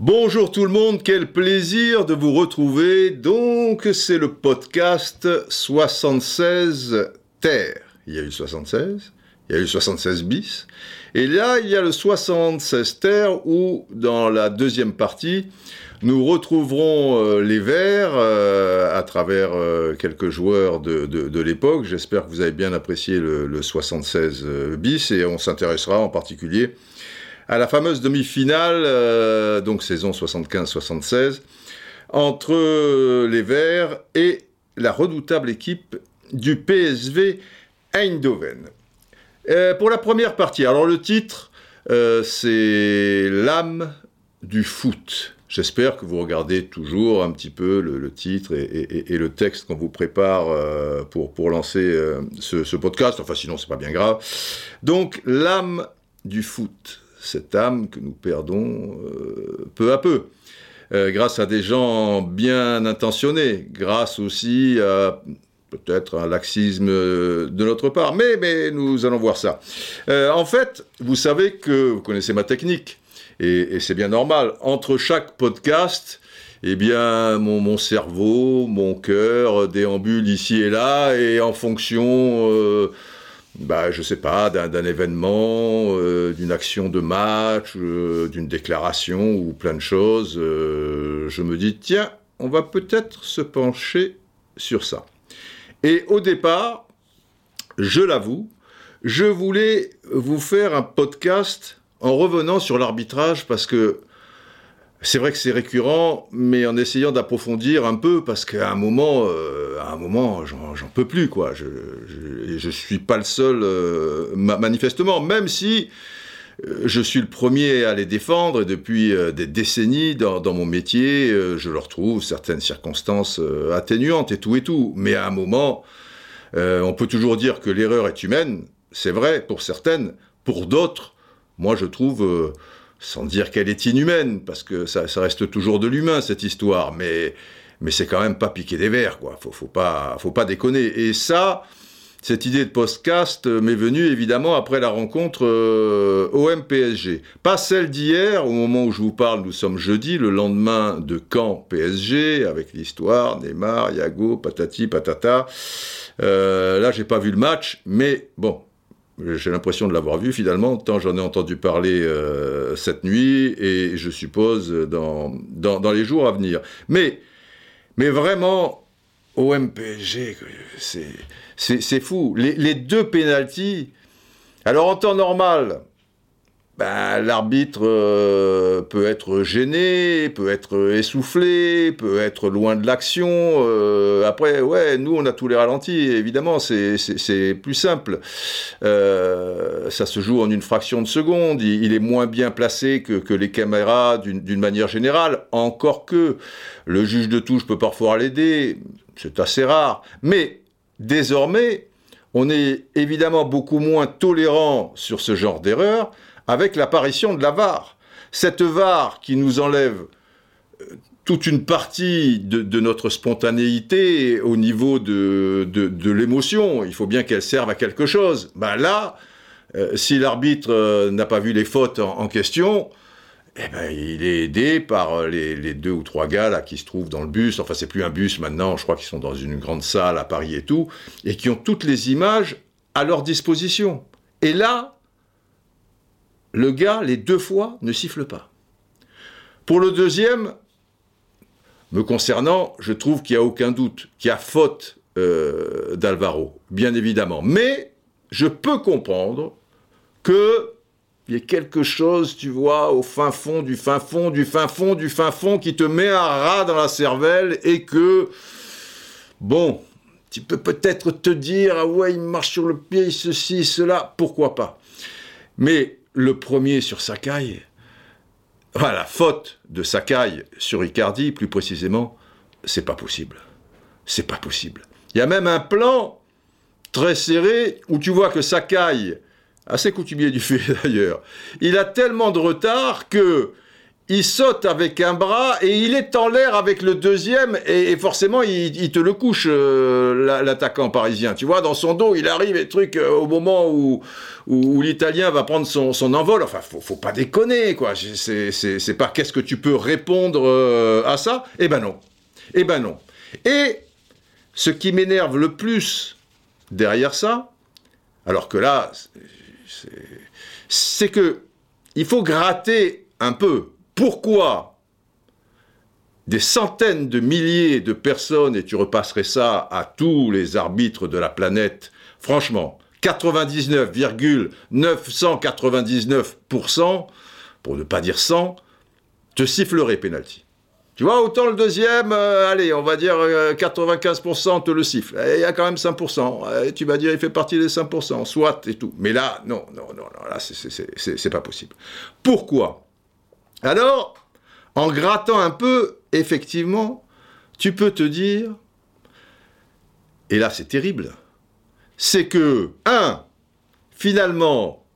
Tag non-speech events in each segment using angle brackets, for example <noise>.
Bonjour tout le monde, quel plaisir de vous retrouver. Donc, c'est le podcast 76 Terre. Il y a eu 76, il y a eu 76 bis. Et là, il y a le 76 Terre où, dans la deuxième partie, nous retrouverons euh, les Verts euh, à travers euh, quelques joueurs de, l'époque. J'espère que vous avez bien apprécié le, le 76 euh, bis et on s'intéressera en particulier à la fameuse demi-finale, donc saison 75-76, entre les Verts et la redoutable équipe du PSV Eindhoven. Pour la première partie, alors le titre, c'est L'âme du foot. J'espère que vous regardez toujours un petit peu le, titre et, le texte qu'on vous prépare euh, pour, pour lancer euh, ce, podcast. Enfin, sinon, c'est pas bien grave. Donc, l'âme du foot, cette âme que nous perdons euh, peu à peu, grâce à des gens bien intentionnés, grâce aussi à peut-être un laxisme de notre part, mais, mais nous allons voir ça. En fait, vous savez que vous connaissez ma technique, et, c'est bien normal. Entre chaque podcast, eh bien, mon, cerveau, mon cœur déambule ici et là, et en fonction, euh, bah, je sais pas, d'un d'un événement, euh, d'une action de match, euh, d'une déclaration ou plein de choses, euh, je me dis, tiens, on va peut-être se pencher sur ça. Et au départ, je l'avoue, je voulais vous faire un podcast en revenant sur l'arbitrage parce que c'est vrai que c'est récurrent, mais en essayant d'approfondir un peu parce qu'à un moment, euh, à un moment, j'en peux plus quoi. Je, je, suis pas le seul euh, ma- manifestement, même si euh, je suis le premier à les défendre et depuis des décennies dans, mon métier, je leur trouve certaines circonstances atténuantes et tout et tout. Mais à un moment, on peut toujours dire que l'erreur est humaine, c'est vrai pour certaines, pour d'autres, moi je trouve, euh, sans dire qu'elle est inhumaine, parce que ça, reste toujours de l'humain cette histoire, mais, mais c'est quand même pas piquer des verres, quoi. Faut, faut pas, faut pas déconner. Et ça, cette idée de podcast euh, m'est venue évidemment après la rencontre euh, OM-PSG. Pas celle d'hier, au moment où je vous parle, nous sommes jeudi, le lendemain de Caen PSG, avec l'histoire, Neymar, Yago, patati, patata. Euh, là, j'ai pas vu le match, mais bon, j'ai l'impression de l'avoir vu finalement, tant j'en ai entendu parler euh, cette nuit, et je suppose dans, dans, dans les jours à venir. Mais, mais vraiment, c'est c'est- c'est fou. Les, les deux pénalties, alors en temps normal, ben, l'arbitre euh, peut être gêné, peut être essoufflé, peut être loin de l'action. euh, après, ouais, nous, on a tous les ralentis, évidemment, c'est- plus simple. Euh, ça se joue en une fraction de seconde, il, est moins bien placé que, que les caméras d'une manière générale, encore que le juge de touche peut parfois l'aider, c'est assez rare. Mais désormais, on est évidemment beaucoup moins tolérant sur ce genre d'erreur avec l'apparition de la VAR. Cette VAR qui nous enlève euh, toute une partie de, notre spontanéité au niveau de, de, l'émotion. Il faut bien qu'elle serve à quelque chose. Ben là, euh, si l'arbitre euh, n'a pas vu les fautes en, question, eh ben, il est aidé par les, les deux ou trois gars là qui se trouvent dans le bus. Enfin, c'est plus un bus maintenant. Je crois qu'ils sont dans une grande salle à Paris et tout, et qui ont toutes les images à leur disposition. Et là, le gars, les deux fois, ne siffle pas. Pour le deuxième, me concernant, je trouve qu'il n'y a aucun doute, qu'il y a faute euh, d'Alvaro, bien évidemment. Mais je peux comprendre que il y ait quelque chose, tu vois, au fin fond du fin fond du fin fond du fin fond qui te met un rat dans la cervelle et que, bon, tu peux peut-être te dire, ah ouais, il marche sur le pied, ceci, cela, pourquoi pas. Mais le premier sur Sakai, voilà, faute de Sakai sur Icardi, plus précisément, c'est pas possible. C'est pas possible. Il y a même un plan très serré où tu vois que Sakai, assez coutumier du fait <laughs> d'ailleurs, il a tellement de retard que il saute avec un bras et il est en l'air avec le deuxième et, forcément il, te le couche euh, l'attaquant parisien. Tu vois, dans son dos, il arrive et truc euh, au moment où, où, l'Italien va prendre son, envol. Enfin, faut, faut pas déconner quoi. C'est pas qu'est-ce que tu peux répondre euh, à ça Eh ben non. Eh ben non. Et ce qui m'énerve le plus derrière ça, alors que là, c'est que il faut gratter un peu pourquoi des centaines de milliers de personnes, et tu repasserais ça à tous les arbitres de la planète, franchement, 99,999%, pour ne pas dire 100, te siffleraient penalty. Tu vois, autant le deuxième, euh, allez, on va dire 95% euh, te le siffle. Il y a quand même 5%. Et tu vas dire, il fait partie des 5%, soit et tout. Mais là, non, non, non, non là, c'est pas possible. Pourquoi alors, en grattant un peu, effectivement, tu peux te dire, et là c'est terrible, c'est que, un, finalement,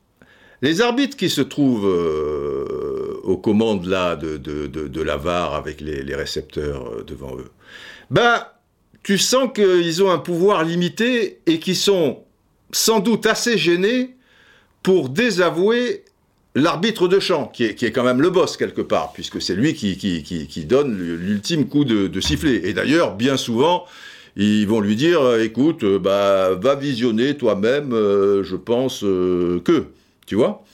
les arbitres qui se trouvent euh, aux commandes là de, de, la VAR avec les, récepteurs euh, devant eux, ben, tu sens qu'ils ont un pouvoir limité et qu'ils sont sans doute assez gênés pour désavouer l'arbitre de champ, qui est, quand même le boss quelque part, puisque c'est lui qui, donne l'ultime coup de, sifflet. Et d'ailleurs, bien souvent, ils vont lui dire, euh, écoute, euh, bah, va visionner toi-même, euh, je pense que, tu vois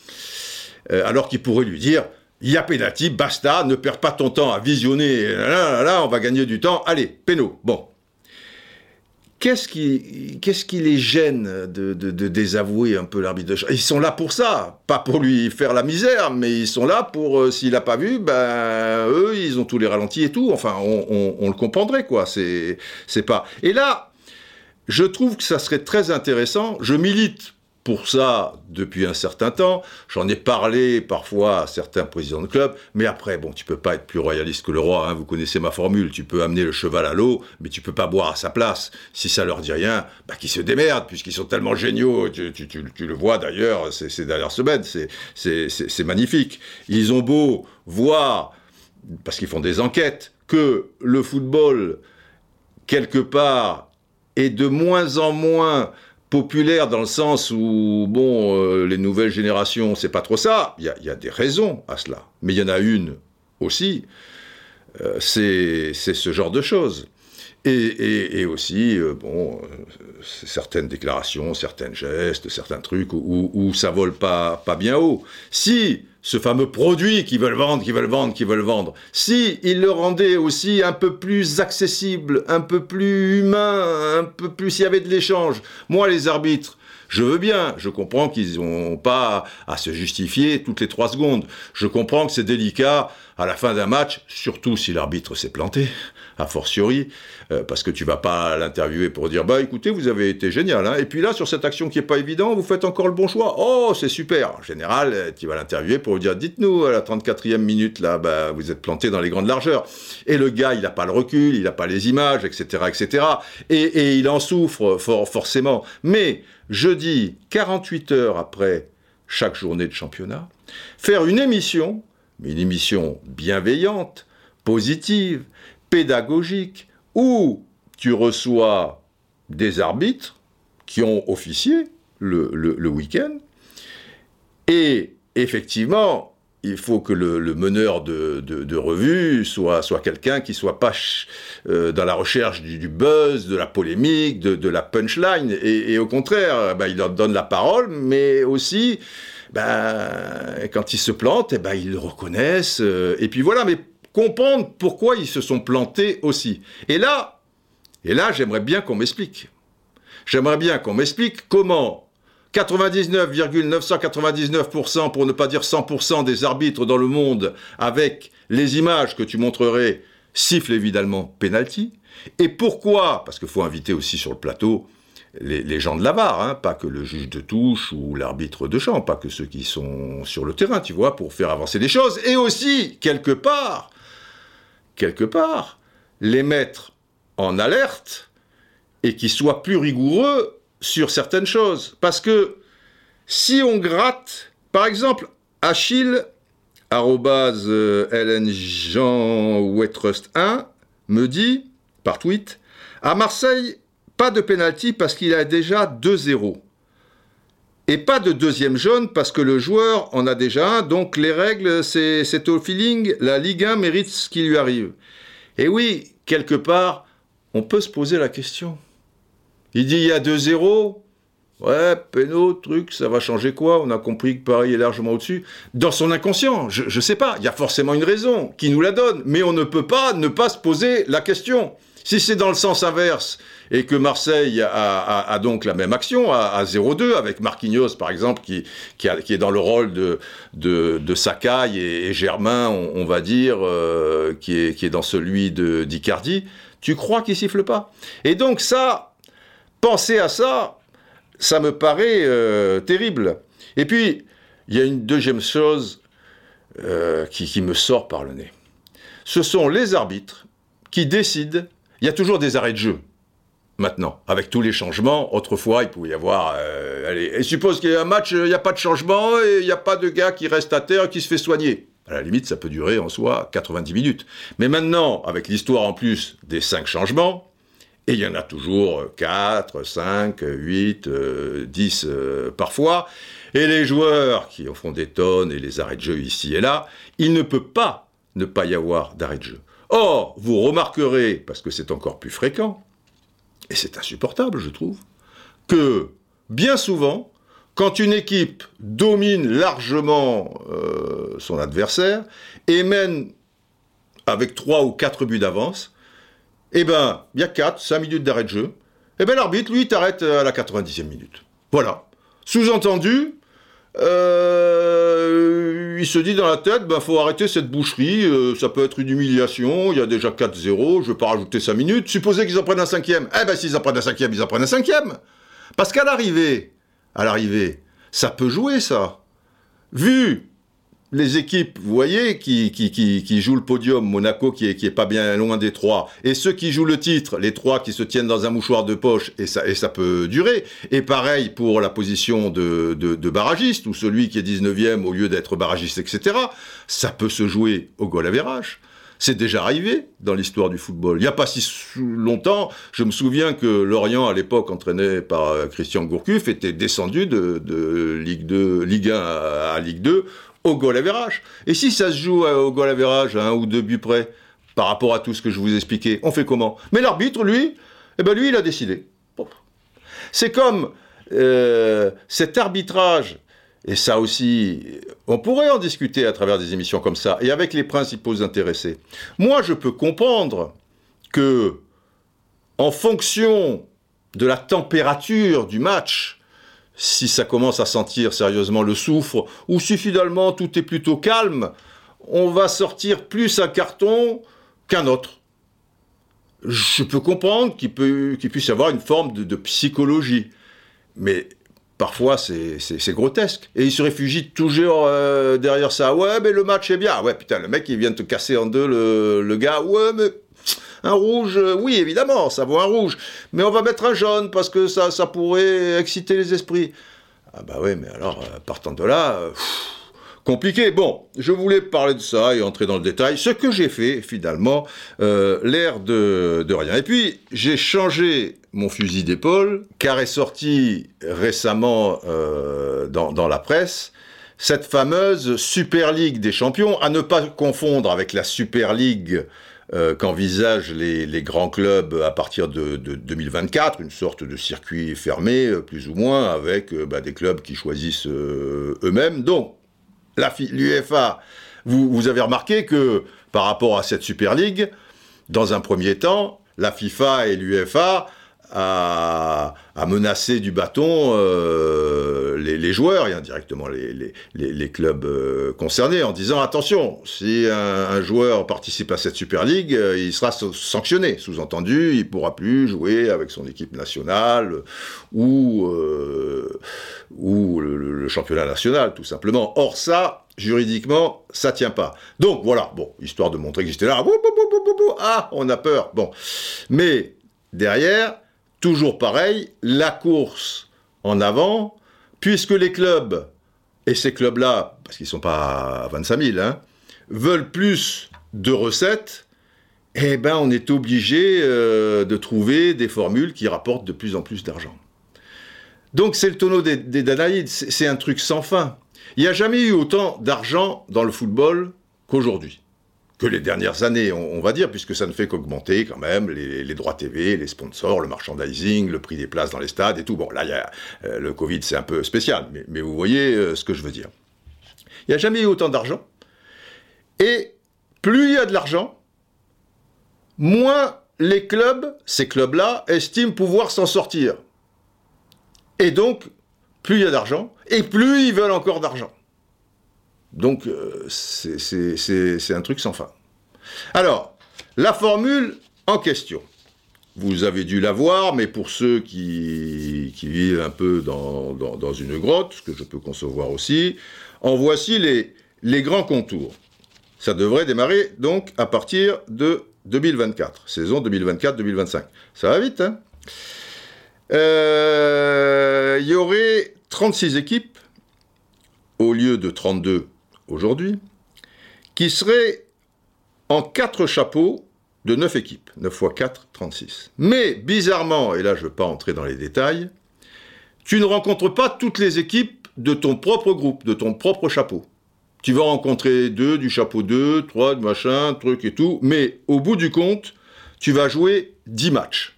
Alors qu'il pourrait lui dire, il y basta, ne perds pas ton temps à visionner, là, là, là, on va gagner du temps, allez, péno, bon. Qu'est-ce qui, qu'est-ce qui les gêne de, désavouer un peu l'arbitre de champ Ils sont là pour ça, pas pour lui faire la misère, mais ils sont là pour, euh, s'il n'a pas vu, ben eux, ils ont tous les ralentis et tout. Enfin, on, on le comprendrait, quoi. C'est, c'est pas. Et là, je trouve que ça serait très intéressant. Je milite pour ça depuis un certain temps. J'en ai parlé parfois à certains présidents de club, mais après, bon, tu peux pas être plus royaliste que le roi. Hein, vous connaissez ma formule. Tu peux amener le cheval à l'eau, mais tu peux pas boire à sa place. Si ça leur dit rien, bah qu'ils se démerdent, puisqu'ils sont tellement géniaux. Tu, le vois d'ailleurs ces dernières semaines. C'est magnifique. Ils ont beau voir, parce qu'ils font des enquêtes, que le football quelque part est de moins en moins populaire dans le sens où, bon, euh, les nouvelles générations, c'est pas trop ça. Il y a, des raisons à cela. Mais il y en a une aussi, euh, c'est ce genre de choses. Et, aussi, euh, bon, certaines déclarations, certains gestes, certains trucs où, où, ça vole pas, pas bien haut. Si ce fameux produit qu'ils veulent vendre, qu'ils veulent vendre, qu'ils veulent vendre, si ils le rendaient aussi un peu plus accessible, un peu plus humain, un peu plus, s'il y avait de l'échange, moi les arbitres, je veux bien, je comprends qu'ils n'ont pas à se justifier toutes les trois secondes. Je comprends que c'est délicat à la fin d'un match, surtout si l'arbitre s'est planté, a fortiori, euh, parce que tu vas pas l'interviewer pour dire bah écoutez vous avez été génial, hein. et puis là sur cette action qui est pas évidente, vous faites encore le bon choix. Oh c'est super. En général, euh, tu vas l'interviewer pour lui dire dites-nous à la 34e minute là, bah vous êtes planté dans les grandes largeurs. Et le gars il n'a pas le recul, il n'a pas les images, etc., etc. Et, il en souffre for forcément. Mais jeudi, 48 heures après chaque journée de championnat, faire une émission, mais une émission bienveillante, positive, pédagogique, où tu reçois des arbitres qui ont officié le, week-end, et effectivement, il faut que le, meneur de, revue soit, soit quelqu'un qui soit pas euh, dans la recherche du, buzz, de la polémique, de, la punchline, et, au contraire, bah, il leur donne la parole, mais aussi, bah, quand ils se plantent, eh ben, ils le reconnaissent, euh, et puis voilà, mais comprendre pourquoi ils se sont plantés aussi. Et là, et là, j'aimerais bien qu'on m'explique. J'aimerais bien qu'on m'explique comment 99,999% pour ne pas dire 100% des arbitres dans le monde avec les images que tu montrerais sifflent évidemment penalty. Et pourquoi? Parce qu'il faut inviter aussi sur le plateau les, gens de la VAR, hein, pas que le juge de touche ou l'arbitre de champ, pas que ceux qui sont sur le terrain, tu vois, pour faire avancer les choses. Et aussi, quelque part, quelque part, les mettre en alerte et qu'ils soient plus rigoureux sur certaines choses. Parce que si on gratte, par exemple, Achille arrobase Trust 1 me dit, par tweet, à Marseille, pas de pénalty parce qu'il a déjà 2-0. Et pas de deuxième jaune parce que le joueur en a déjà un, donc les règles, c'est au feeling, la Ligue 1 mérite ce qui lui arrive. Et oui, quelque part, on peut se poser la question. Il dit il y a 2-0, ouais, péno, truc, ça va changer quoi? On a compris que Paris est largement au-dessus. Dans son inconscient, je ne sais pas, il y a forcément une raison qui nous la donne, mais on ne peut pas ne pas se poser la question. Si c'est dans le sens inverse et que Marseille a, donc la même action à, 0-2 avec Marquinhos par exemple qui, est dans le rôle de, de, Sakai et, Germain, on, va dire, euh, qui, est, dans celui de d'Icardi, tu crois qu'il siffle pas? Et donc ça, penser à ça, ça me paraît euh, terrible. Et puis, il y a une deuxième chose euh, qui me sort par le nez. Ce sont les arbitres qui décident il y a toujours des arrêts de jeu. Maintenant, avec tous les changements, autrefois, il pouvait y avoir. Euh, allez, suppose qu'il y a un match, il n'y a pas de changement et il n'y a pas de gars qui reste à terre qui se fait soigner. À la limite, ça peut durer en soi 90 minutes. Mais maintenant, avec l'histoire en plus des cinq changements, et il y en a toujours 4, 5, 8, 10 parfois, et les joueurs qui en font des tonnes et les arrêts de jeu ici et là, il ne peut pas ne pas y avoir d'arrêt de jeu. Or, vous remarquerez, parce que c'est encore plus fréquent, et c'est insupportable, je trouve, que bien souvent, quand une équipe domine largement euh, son adversaire et mène avec 3 ou 4 buts d'avance, eh ben, il y a 4, 5 minutes d'arrêt de jeu, eh ben l'arbitre, lui, t'arrête à la 90e minute. Voilà. Sous-entendu, euh, il se dit dans la tête, ben faut arrêter cette boucherie, euh, ça peut être une humiliation, il y a déjà 4-0, je vais pas rajouter 5 minutes. Supposez qu'ils en prennent un cinquième. Eh ben s'ils en prennent un cinquième, ils en prennent un cinquième. Parce qu'à l'arrivée, à l'arrivée, ça peut jouer ça. Vu les équipes, vous voyez, qui, qui, qui, jouent le podium, Monaco qui est, qui est pas bien loin des trois, et ceux qui jouent le titre, les trois qui se tiennent dans un mouchoir de poche, et ça, et ça peut durer. Et pareil pour la position de, de, barragiste, ou celui qui est 19e au lieu d'être barragiste, etc. Ça peut se jouer au goal average. C'est déjà arrivé dans l'histoire du football. Il n'y a pas si longtemps, je me souviens que Lorient, à l'époque entraîné par euh, Christian Gourcuff, était descendu de, de Ligue 2, Ligue 1 à Ligue 2 au goal average. Et si ça se joue euh, au goal average à un ou deux buts près, par rapport à tout ce que je vous ai expliqué, on fait comment? Mais l'arbitre, lui, eh ben lui, il a décidé. C'est comme euh, cet arbitrage, et ça aussi, on pourrait en discuter à travers des émissions comme ça, et avec les principaux intéressés. Moi, je peux comprendre que, en fonction de la température du match, si ça commence à sentir sérieusement le soufre, ou si finalement tout est plutôt calme, on va sortir plus un carton qu'un autre. Je peux comprendre qu'il, puisse y avoir une forme de, psychologie, mais parfois c'est, grotesque. Et il se réfugie toujours euh, derrière ça. Ouais, mais le match est bien. Ouais, putain, le mec il vient te casser en deux le, le gars. Ouais, mais un rouge, euh, oui, évidemment, ça vaut un rouge. Mais on va mettre un jaune parce que ça, pourrait exciter les esprits. Ah bah oui, mais alors, euh, partant de là, euh, compliqué. Bon, je voulais parler de ça et entrer dans le détail. Ce que j'ai fait, finalement, l'air de, rien. Et puis, j'ai changé mon fusil d'épaule, car est sorti récemment dans, dans la presse cette fameuse Super League des champions, à ne pas confondre avec la Super League euh, qu'envisagent les, grands clubs à partir de, 2024, une sorte de circuit fermé, euh, plus ou moins, avec euh, bah, des clubs qui choisissent eux-mêmes. Donc, l'UEFA, vous, vous avez remarqué que par rapport à cette Super League, dans un premier temps, la FIFA et l'UEFA à, menacer du bâton euh, les, joueurs et indirectement les, les, clubs euh, concernés en disant attention, si un, joueur participe à cette Super League, euh, il sera sanctionné. Sous-entendu, il pourra plus jouer avec son équipe nationale ou, ou le, championnat national, tout simplement. Or ça, juridiquement, ça tient pas. Donc voilà, bon, histoire de montrer que j'étais là, ah, on a peur. Bon, mais derrière, toujours pareil, la course en avant, puisque les clubs et ces clubs-là, parce qu'ils ne sont pas à 25 000, hein, veulent plus de recettes, eh ben on est obligé euh, de trouver des formules qui rapportent de plus en plus d'argent. Donc c'est le tonneau des, des Danaïdes, c'est un truc sans fin. Il n'y a jamais eu autant d'argent dans le football qu'aujourd'hui. Que les dernières années, on, va dire, puisque ça ne fait qu'augmenter quand même les, droits TV, les sponsors, le merchandising, le prix des places dans les stades et tout. Bon, là, euh, le Covid, c'est un peu spécial, mais, vous voyez euh, ce que je veux dire. Il n'y a jamais eu autant d'argent. Et plus il y a de l'argent, moins les clubs, ces clubs-là, estiment pouvoir s'en sortir. Et donc, plus il y a d'argent, et plus ils veulent encore d'argent. Donc, euh, c'est un truc sans fin. Alors, la formule en question. Vous avez dû la voir, mais pour ceux qui, vivent un peu dans, une grotte, ce que je peux concevoir aussi, en voici les, grands contours. Ça devrait démarrer donc à partir de 2024, saison 2024-2025. Ça va vite, hein? Euh, Il y aurait 36 équipes, au lieu de 32 aujourd'hui, qui seraient en 4 chapeaux de 9 équipes. 9 x 4, 36. Mais bizarrement, et là je ne veux pas entrer dans les détails, tu ne rencontres pas toutes les équipes de ton propre groupe, de ton propre chapeau. Tu vas rencontrer deux du chapeau 2, 3, de machin, truc et tout, mais au bout du compte, tu vas jouer 10 matchs.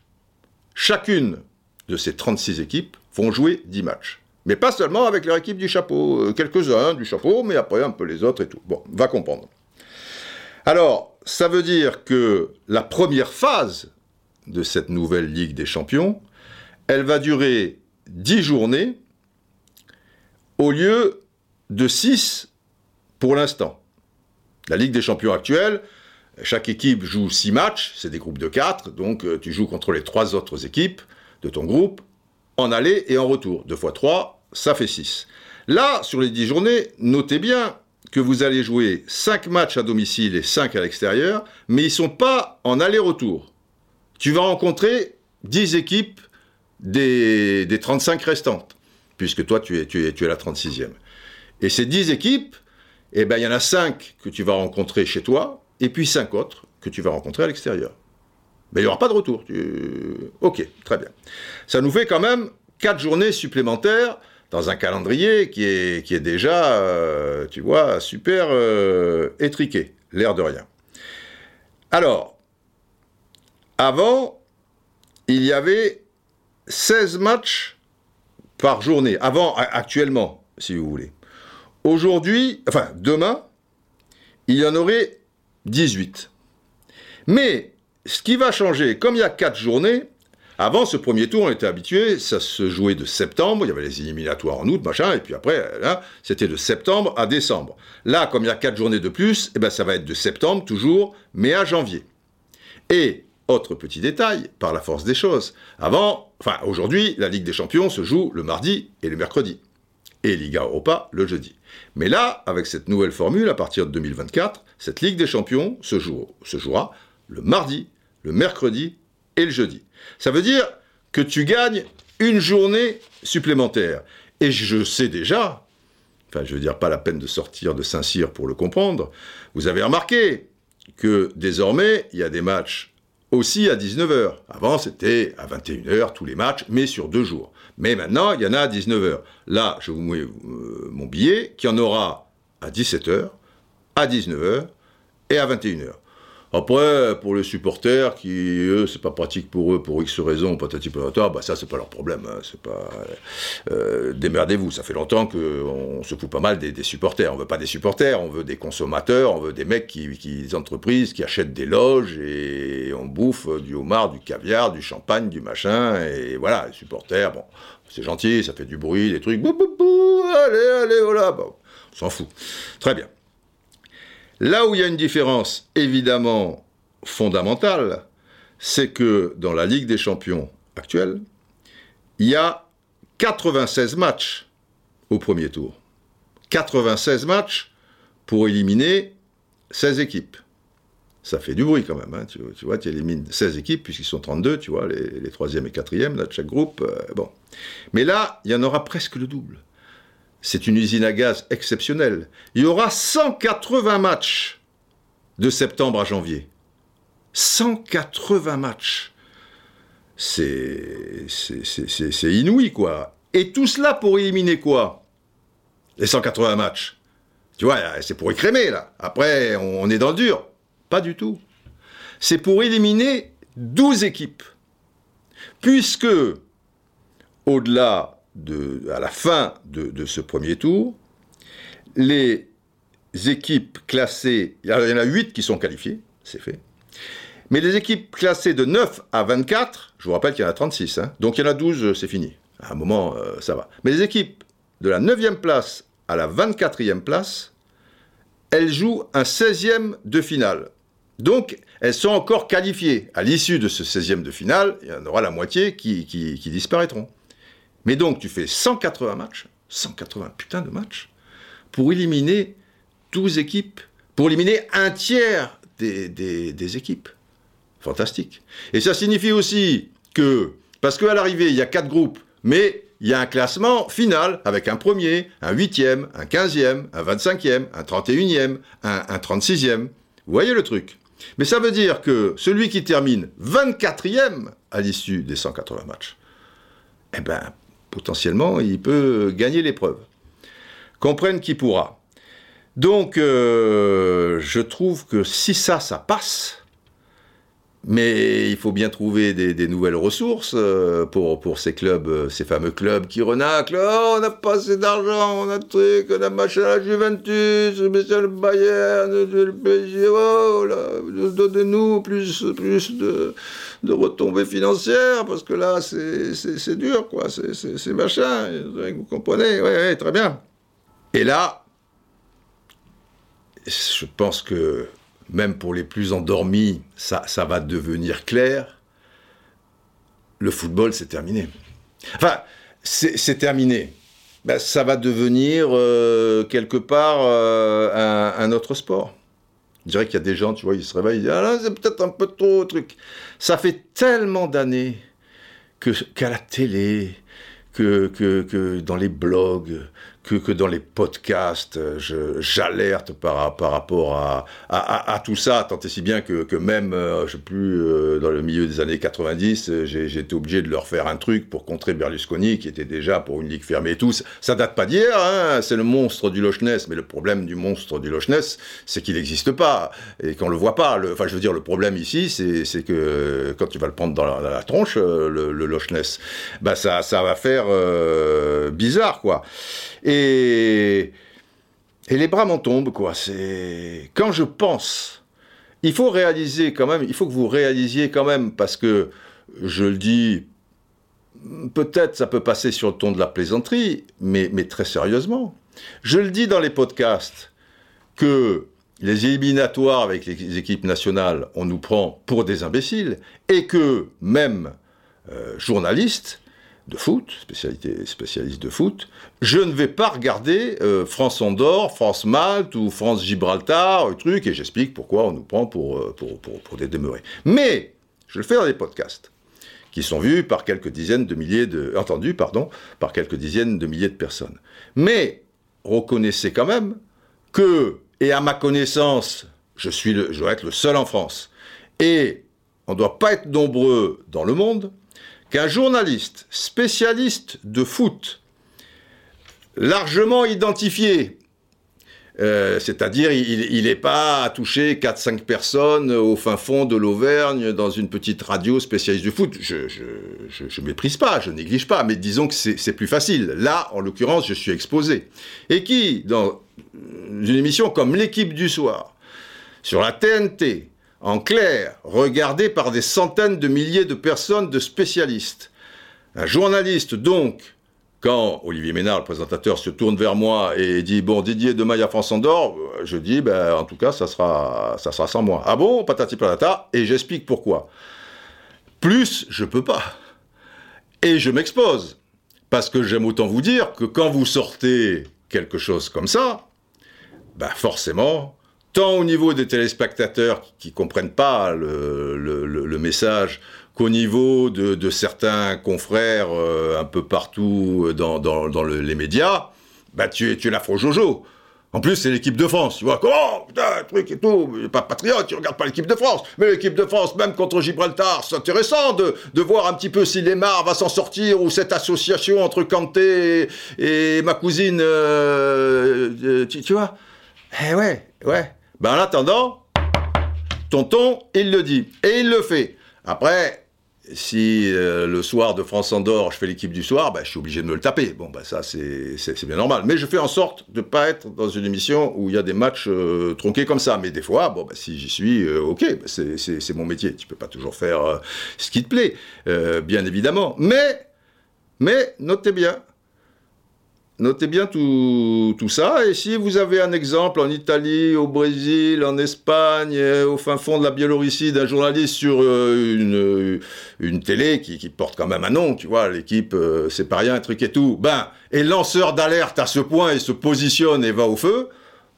Chacune de ces 36 équipes vont jouer 10 matchs. Mais pas seulement avec leur équipe du chapeau, euh, quelques-uns du chapeau, mais après un peu les autres et tout. Bon, va comprendre. Alors, ça veut dire que la première phase de cette nouvelle Ligue des Champions, elle va durer 10 journées au lieu de 6 pour l'instant. La Ligue des Champions actuelle, chaque équipe joue 6 matchs, c'est des groupes de 4, donc euh, tu joues contre les 3 autres équipes de ton groupe, en aller et en retour. 2 fois 3, ça fait 6. Là, sur les 10 journées, notez bien que vous allez jouer 5 matchs à domicile et 5 à l'extérieur, mais ils ne sont pas en aller-retour. Tu vas rencontrer 10 équipes des, 35 restantes, puisque toi, tu es, tu es, tu es la 36e. Et ces 10 équipes, eh ben, il y en a 5 que tu vas rencontrer chez toi, et puis 5 autres que tu vas rencontrer à l'extérieur. Mais il n'y aura pas de retour. Ok, très bien. Ça nous fait quand même 4 journées supplémentaires dans un calendrier qui est, qui est déjà, euh, tu vois, super euh, étriqué, l'air de rien. Alors, avant, il y avait 16 matchs par journée. Avant, actuellement, si vous voulez. Aujourd'hui, enfin, demain, il y en aurait 18. Mais ce qui va changer, comme il y a quatre journées, avant ce premier tour, on était habitué, ça se jouait de septembre, il y avait les éliminatoires en août, machin, et puis après, là, c'était de septembre à décembre. Là, comme il y a quatre journées de plus, eh ben, ça va être de septembre toujours, mais à janvier. Et, autre petit détail, par la force des choses, avant, enfin aujourd'hui, la Ligue des Champions se joue le mardi et le mercredi, et Liga Europa le jeudi. Mais là, avec cette nouvelle formule, à partir de 2024, cette Ligue des Champions se, se jouera le mardi, le mercredi et le jeudi. Ça veut dire que tu gagnes une journée supplémentaire. Et je sais déjà, enfin je veux dire pas la peine de sortir de Saint-Cyr pour le comprendre, vous avez remarqué que désormais il y a des matchs aussi à 19h. Avant c'était à 21h tous les matchs, mais sur deux jours. Mais maintenant il y en a à 19h. Là je vous mets euh, mon billet qu'il y en aura à 17h, à 19h et à 21h. Après, pour les supporters qui, eux, c'est pas pratique pour eux, pour X raisons, patati patata, bah ça, c'est pas leur problème. Hein, c'est pas. Euh, démerdez-vous. Ça fait longtemps qu'on se fout pas mal des, supporters. On veut pas des supporters, on veut des consommateurs, on veut des mecs qui, qui, des entreprises qui achètent des loges et on bouffe du homard, du caviar, du champagne, du machin. Et voilà, les supporters, bon, c'est gentil, ça fait du bruit, des trucs. Bou, bou, bou, allez, allez, voilà. Bon, on s'en fout. Très bien. Là où il y a une différence évidemment fondamentale, c'est que dans la Ligue des Champions actuelle, il y a 96 matchs au premier tour. 96 matchs pour éliminer 16 équipes. Ça fait du bruit quand même. Hein. Tu, vois, tu élimines 16 équipes, puisqu'ils sont 32, tu vois, les, les 3e et 4e de chaque groupe. Euh, bon. Mais là, il y en aura presque le double. C'est une usine à gaz exceptionnelle. Il y aura 180 matchs de septembre à janvier. 180 matchs. C'est inouï, quoi. Et tout cela pour éliminer quoi? Les 180 matchs. Tu vois, c'est pour écrémer, là. Après, on est dans le dur. Pas du tout. C'est pour éliminer 12 équipes. Puisque, au-delà de, à la fin de, ce premier tour, les équipes classées, il y en a 8 qui sont qualifiées, c'est fait. Mais les équipes classées de 9 à 24, je vous rappelle qu'il y en a 36, hein, donc il y en a 12, c'est fini. À un moment, euh, ça va. Mais les équipes de la 9e place à la 24e place, elles jouent un 16e de finale. Donc, elles sont encore qualifiées. À l'issue de ce 16e de finale, il y en aura la moitié qui disparaîtront. Mais donc, tu fais 180 matchs, 180 putains de matchs, pour éliminer 12 équipes, pour éliminer un tiers des, équipes. Fantastique. Et ça signifie aussi que, parce qu'à l'arrivée, il y a quatre groupes, mais il y a un classement final avec un premier, un huitième, un quinzième, un vingt-cinquième, un trente-et-unième, un, un trente-sixième. Vous voyez le truc? Mais ça veut dire que celui qui termine 24e à l'issue des 180 matchs, eh ben, potentiellement, il peut gagner l'épreuve. Comprenne qui pourra. Donc, euh, je trouve que si ça, ça passe, mais il faut bien trouver des, nouvelles ressources euh, pour, pour ces clubs, euh, ces fameux clubs qui renaclent. Oh, on n'a pas assez d'argent, on a truc, on a machin à la Juventus, le Bayern, le PSG, oh, donnez-nous plus, plus de, de retombées financières, parce que là, c'est dur, quoi, c'est machin, vous comprenez, oui, ouais, très bien. Et là, je pense que même pour les plus endormis, ça, va devenir clair. Le football, c'est terminé. Enfin, c'est terminé. Ben, ça va devenir euh, quelque part euh, un, autre sport. Je dirais qu'il y a des gens, tu vois, ils se réveillent, ils disent Ah là, c'est peut-être un peu trop truc. Ça fait tellement d'années qu'à la télé, que, que, que, dans les blogs, que, que dans les podcasts, j'alerte par, par rapport à, à, à, tout ça, tant et si bien que, que même, euh, je sais plus, euh, dans le milieu des années 90, euh, j'ai été obligé de leur faire un truc pour contrer Berlusconi, qui était déjà pour une ligue fermée et tout. Ça date pas d'hier, hein, c'est le monstre du Loch Ness, mais le problème du monstre du Loch Ness, c'est qu'il n'existe pas, et qu'on le voit pas. Enfin, je veux dire, le problème ici, c'est que quand tu vas le prendre dans la, tronche, le, le, Loch Ness, bah ça, ça va faire bizarre, quoi. Et les bras m'en tombent, quoi. Quand je pense, il faut réaliser quand même, il faut que vous réalisiez quand même, parce que je le dis, peut-être ça peut passer sur le ton de la plaisanterie, mais, mais très sérieusement. Je le dis dans les podcasts que les éliminatoires avec les équipes nationales, on nous prend pour des imbéciles, et que même euh, journalistes, de foot, spécialité, spécialiste de foot, je ne vais pas regarder euh, France Andorre, France Malte ou France Gibraltar, le truc, et j'explique pourquoi on nous prend pour, euh, pour, pour, des demeurés. Mais, je le fais dans des podcasts, qui sont vus par quelques dizaines de milliers de... entendus, pardon, par quelques dizaines de milliers de personnes. Mais, reconnaissez quand même que, et à ma connaissance, je, suis le, je dois être le seul en France, et on ne doit pas être nombreux dans le monde, qu'un journaliste spécialiste de foot, largement identifié, euh, c'est-à-dire il n'est pas à toucher 4-5 personnes au fin fond de l'Auvergne dans une petite radio spécialiste du foot. Je ne méprise pas, je néglige pas, mais disons que c'est plus facile. Là, en l'occurrence, je suis exposé. Et qui, dans une émission comme l'équipe du soir, sur la TNT, en clair, regardé par des centaines de milliers de personnes, de spécialistes. Un journaliste, donc, quand Olivier Ménard, le présentateur, se tourne vers moi et dit Bon, Didier, demain il y a France Andorre, je dis ben, En tout cas, ça sera, ça sera sans moi. Ah bon Patati patata. Et j'explique pourquoi. Plus, je peux pas. Et je m'expose. Parce que j'aime autant vous dire que quand vous sortez quelque chose comme ça, ben forcément, tant au niveau des téléspectateurs qui ne comprennent pas le, message, qu'au niveau de, certains confrères euh, un peu partout dans, les médias, bah tu es, tu es la faux Jojo. En plus, c'est l'équipe de France, tu vois. Comment Putain, truc et tout. Pas patriote, tu regardes pas l'équipe de France. Mais l'équipe de France, même contre Gibraltar, c'est intéressant de, de voir un petit peu si Lemar va s'en sortir ou cette association entre Kanté et, ma cousine, euh, euh, tu, tu, vois. Eh ouais, ouais. Ben en attendant, tonton, il le dit. Et il le fait. Après, si euh, le soir de France-Andorre, je fais l'équipe du soir, bah, je suis obligé de me le taper. Bon, bah, ça, c'est bien normal. Mais je fais en sorte de ne pas être dans une émission où il y a des matchs euh, tronqués comme ça. Mais des fois, bon, bah, si j'y suis, euh, ok, bah, c'est mon métier. Tu peux pas toujours faire ce qui te plaît, bien évidemment. Mais, mais, notez bien, Notez bien tout, ça. Et si vous avez un exemple en Italie, au Brésil, en Espagne, euh, au fin fond de la Biélorussie, d'un journaliste sur euh, une, une télé qui, porte quand même un nom, tu vois, l'équipe, euh, c'est pas rien, un truc et tout, ben, et lanceur d'alerte à ce point et se positionne et va au feu,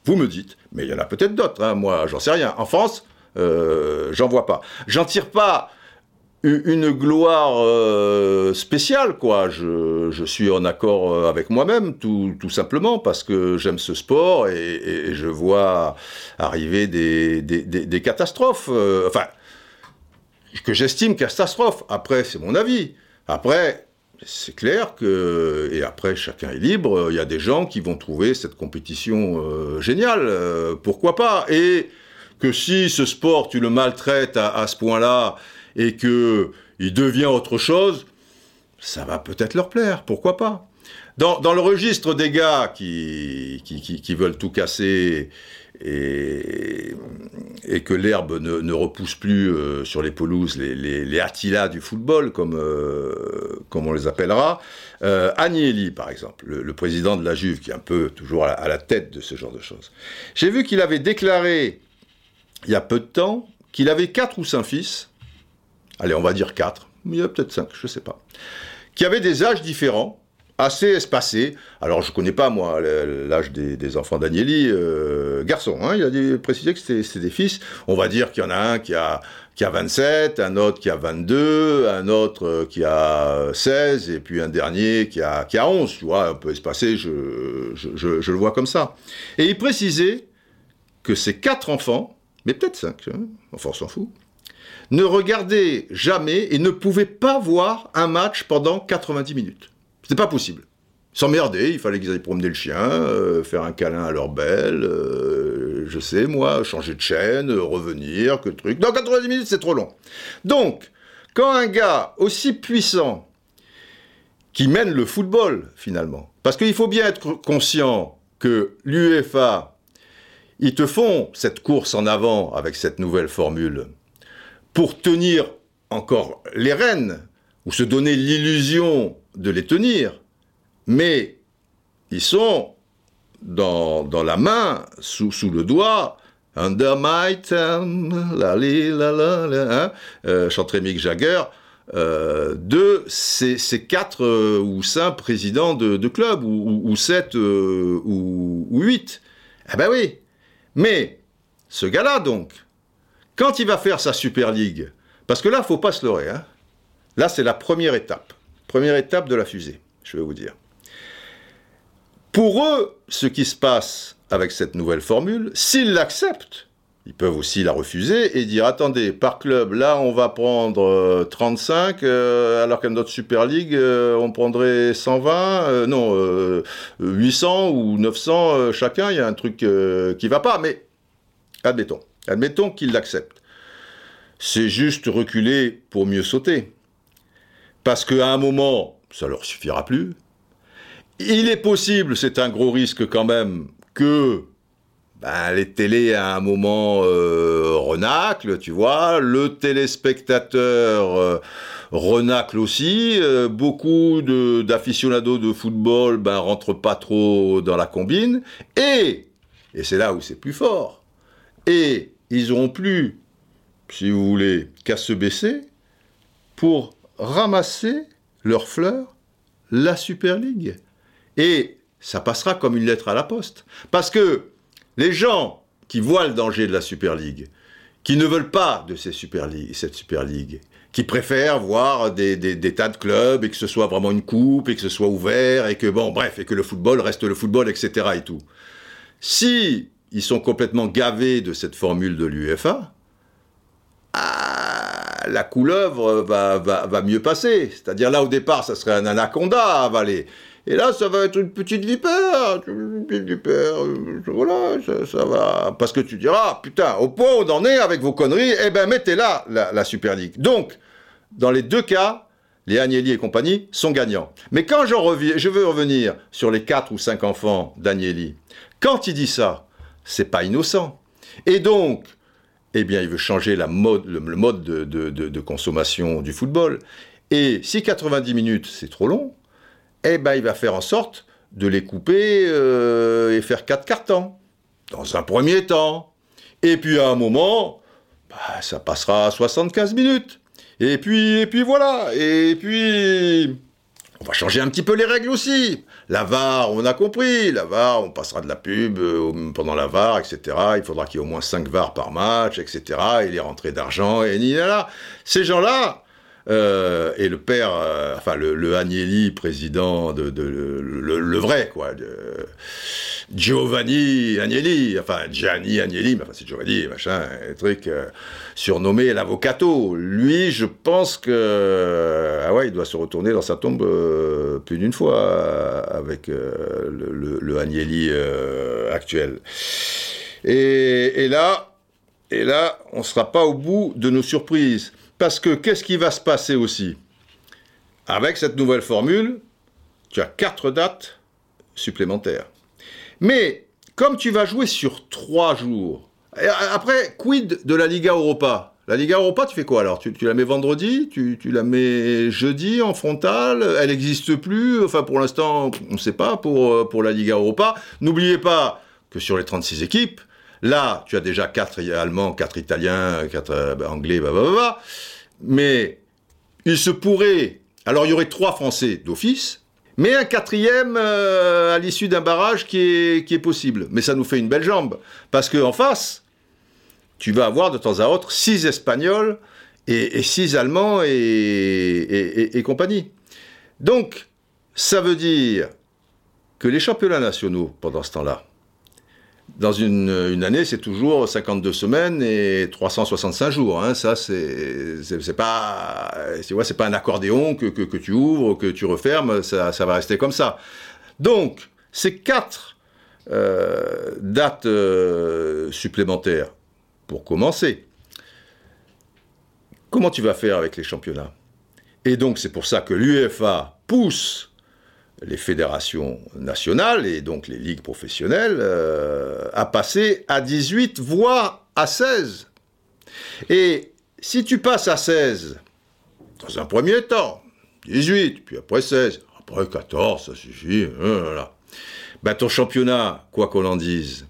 vous me dites. Mais il y en a peut-être d'autres, hein, moi, j'en sais rien. En France, j'en vois pas. J'en tire pas une gloire euh, spéciale, quoi. Je, suis en accord euh, avec moi-même, tout, tout, simplement, parce que j'aime ce sport et, je vois arriver des, des, catastrophes. Euh, enfin, que j'estime catastrophes. Après, c'est mon avis. Après, c'est clair que, et après, chacun est libre. Il y a des gens qui vont trouver cette compétition géniale. pourquoi pas Et que si ce sport, tu le maltraites à ce point-là, et que il devient autre chose, ça va peut-être leur plaire, pourquoi pas. Dans, dans, le registre des gars qui, qui, qui, veulent tout casser et, et que l'herbe ne, ne, repousse plus euh, sur les pelouses, les, les, les Attila du football, comme, euh, comme on les appellera, euh, Agnelli, par exemple, le, le, président de la Juve, qui est un peu toujours à la, à la tête de ce genre de choses. J'ai vu qu'il avait déclaré, il y a peu de temps, qu'il avait quatre ou cinq fils, allez, on va dire 4, mais il y a peut-être 5, je ne sais pas, qui avaient des âges différents, assez espacés. Alors, je ne connais pas, moi, l'âge des, enfants d'Agnelli, euh, garçon, hein, il a précisé que c'était des fils. On va dire qu'il y en a un qui a, qui a 27, un autre qui a 22, un autre euh, qui a 16, et puis un dernier qui a, qui a 11, tu vois, un peu espacé, je, je le vois comme ça. Et il précisait que ces quatre enfants, mais peut-être cinq, hein, enfin on s'en fout, ne regardaient jamais et ne pouvaient pas voir un match pendant 90 minutes. C'était pas possible. S'emmerder, il fallait qu'ils aillent promener le chien, euh, faire un câlin à leur belle, euh, je sais moi, changer de chaîne, euh, revenir, que truc. Dans 90 minutes, c'est trop long. Donc, quand un gars aussi puissant qui mène le football finalement, parce qu'il faut bien être conscient que l'UEFA, ils te font cette course en avant avec cette nouvelle formule pour tenir encore les rênes, ou se donner l'illusion de les tenir, mais ils sont dans, dans la main, sous, sous, le doigt, under my thumb, la la la hein, euh, chanterait Mick Jagger, euh, de ces, ces quatre euh, ou cinq présidents de, clubs, ou, sept ou, ou, huit. Eh ben oui. Mais ce gars-là, donc, quand il va faire sa Super League, parce que là, faut pas se leurrer, hein, là, c'est la première étape. Première étape de la fusée, je vais vous dire. Pour eux, ce qui se passe avec cette nouvelle formule, s'ils l'acceptent, ils peuvent aussi la refuser et dire attendez, par club, là on va prendre euh, 35, euh, alors qu'à notre Super League, euh, on prendrait 120, euh, non, 800 ou 900 euh, chacun, il y a un truc euh, qui va pas, mais admettons. Admettons qu'ils l'acceptent. C'est juste reculer pour mieux sauter. Parce qu'à un moment, ça leur suffira plus. Il est possible, c'est un gros risque quand même, que ben, les télés à un moment euh, tu vois, le téléspectateur euh, renacle aussi, euh, beaucoup d'aficionados de, de, football ben, rentrent pas trop dans la combine, et, et c'est là où c'est plus fort, et ils n'auront plus, si vous voulez, qu'à se baisser pour ramasser leurs fleurs, la Super League. Et ça passera comme une lettre à la poste. Parce que les gens qui voient le danger de la Super League, qui ne veulent pas de cette Super League, qui préfèrent voir des, des, tas de clubs et que ce soit vraiment une coupe et que ce soit ouvert et que bon bref et que le football reste le football etc et tout. Si ils sont complètement gavés de cette formule de l'UEFA, ah, la couleuvre va, va, va mieux passer. C'est-à-dire là au départ ça serait un anaconda à avaler. Et là, ça va être une petite vipère, une petite vipère, euh, voilà, ça, va. Parce que tu diras, putain, au point où on en est avec vos conneries, eh ben mettez là la, la Super League. Donc, dans les deux cas, les Agnelli et compagnie sont gagnants. Mais quand je, reviens, je veux revenir sur les quatre ou cinq enfants d'Agnelli, quand il dit ça, c'est pas innocent. Et donc, eh bien, il veut changer le, mode de, de, consommation du football. Et si 90 minutes, c'est trop long, eh ben, il va faire en sorte de les couper euh, et faire quatre cartons. Dans un premier temps. Et puis à un moment, bah, ça passera à 75 minutes. Et puis, et puis voilà. Et puis, on va changer un petit peu les règles aussi. La VAR, on a compris. La VAR, on passera de la pub euh, pendant la VAR, etc. Il faudra qu'il y ait au moins 5 VAR par match, etc. Et les rentrées d'argent, et ni là. Ces gens-là, euh, et le père, euh, enfin le, Agnelli, président de, le, vrai quoi, de Giovanni Agnelli, enfin Gianni Agnelli, mais enfin c'est Giovanni, machin, un truc euh, surnommé l'avocato. Lui, je pense que ah ouais, il doit se retourner dans sa tombe plus d'une fois avec le, Agnelli actuel. Et, là, et là, on sera pas au bout de nos surprises. Parce que qu'est-ce qui va se passer aussi Avec cette nouvelle formule, tu as quatre dates supplémentaires. Mais comme tu vas jouer sur trois jours, après, quid de la Liga Europa? La Liga Europa, tu fais quoi alors? Tu, la mets vendredi? Tu, la mets jeudi en frontal Elle n'existe plus? Enfin, pour l'instant, on ne sait pas pour, pour la Liga Europa. N'oubliez pas que sur les 36 équipes, Là, tu as déjà quatre Allemands, quatre Italiens, quatre euh, Anglais, bah, bah, bah, mais il se pourrait. Alors, il y aurait trois Français d'office, mais un quatrième euh, à l'issue d'un barrage qui est, possible. Mais ça nous fait une belle jambe. Parce qu'en face, tu vas avoir de temps à autre six Espagnols et, six Allemands et compagnie. Donc, ça veut dire que les championnats nationaux, pendant ce temps-là, dans une, année, c'est toujours 52 semaines et 365 jours. Hein. Ça, c'est pas pas un accordéon que, tu ouvres, que tu refermes. Ça, ça va rester comme ça. Donc, ces quatre euh, dates euh, supplémentaires pour commencer. Comment tu vas faire avec les championnats? Et donc, c'est pour ça que l'UEFA pousse les fédérations nationales et donc les ligues professionnelles euh, à passer à 18, voire à 16. Et si tu passes à 16, dans un premier temps, 18, puis après 16, après 14, ça suffit, hein, voilà. Ben, ton championnat, quoi qu'on en dise,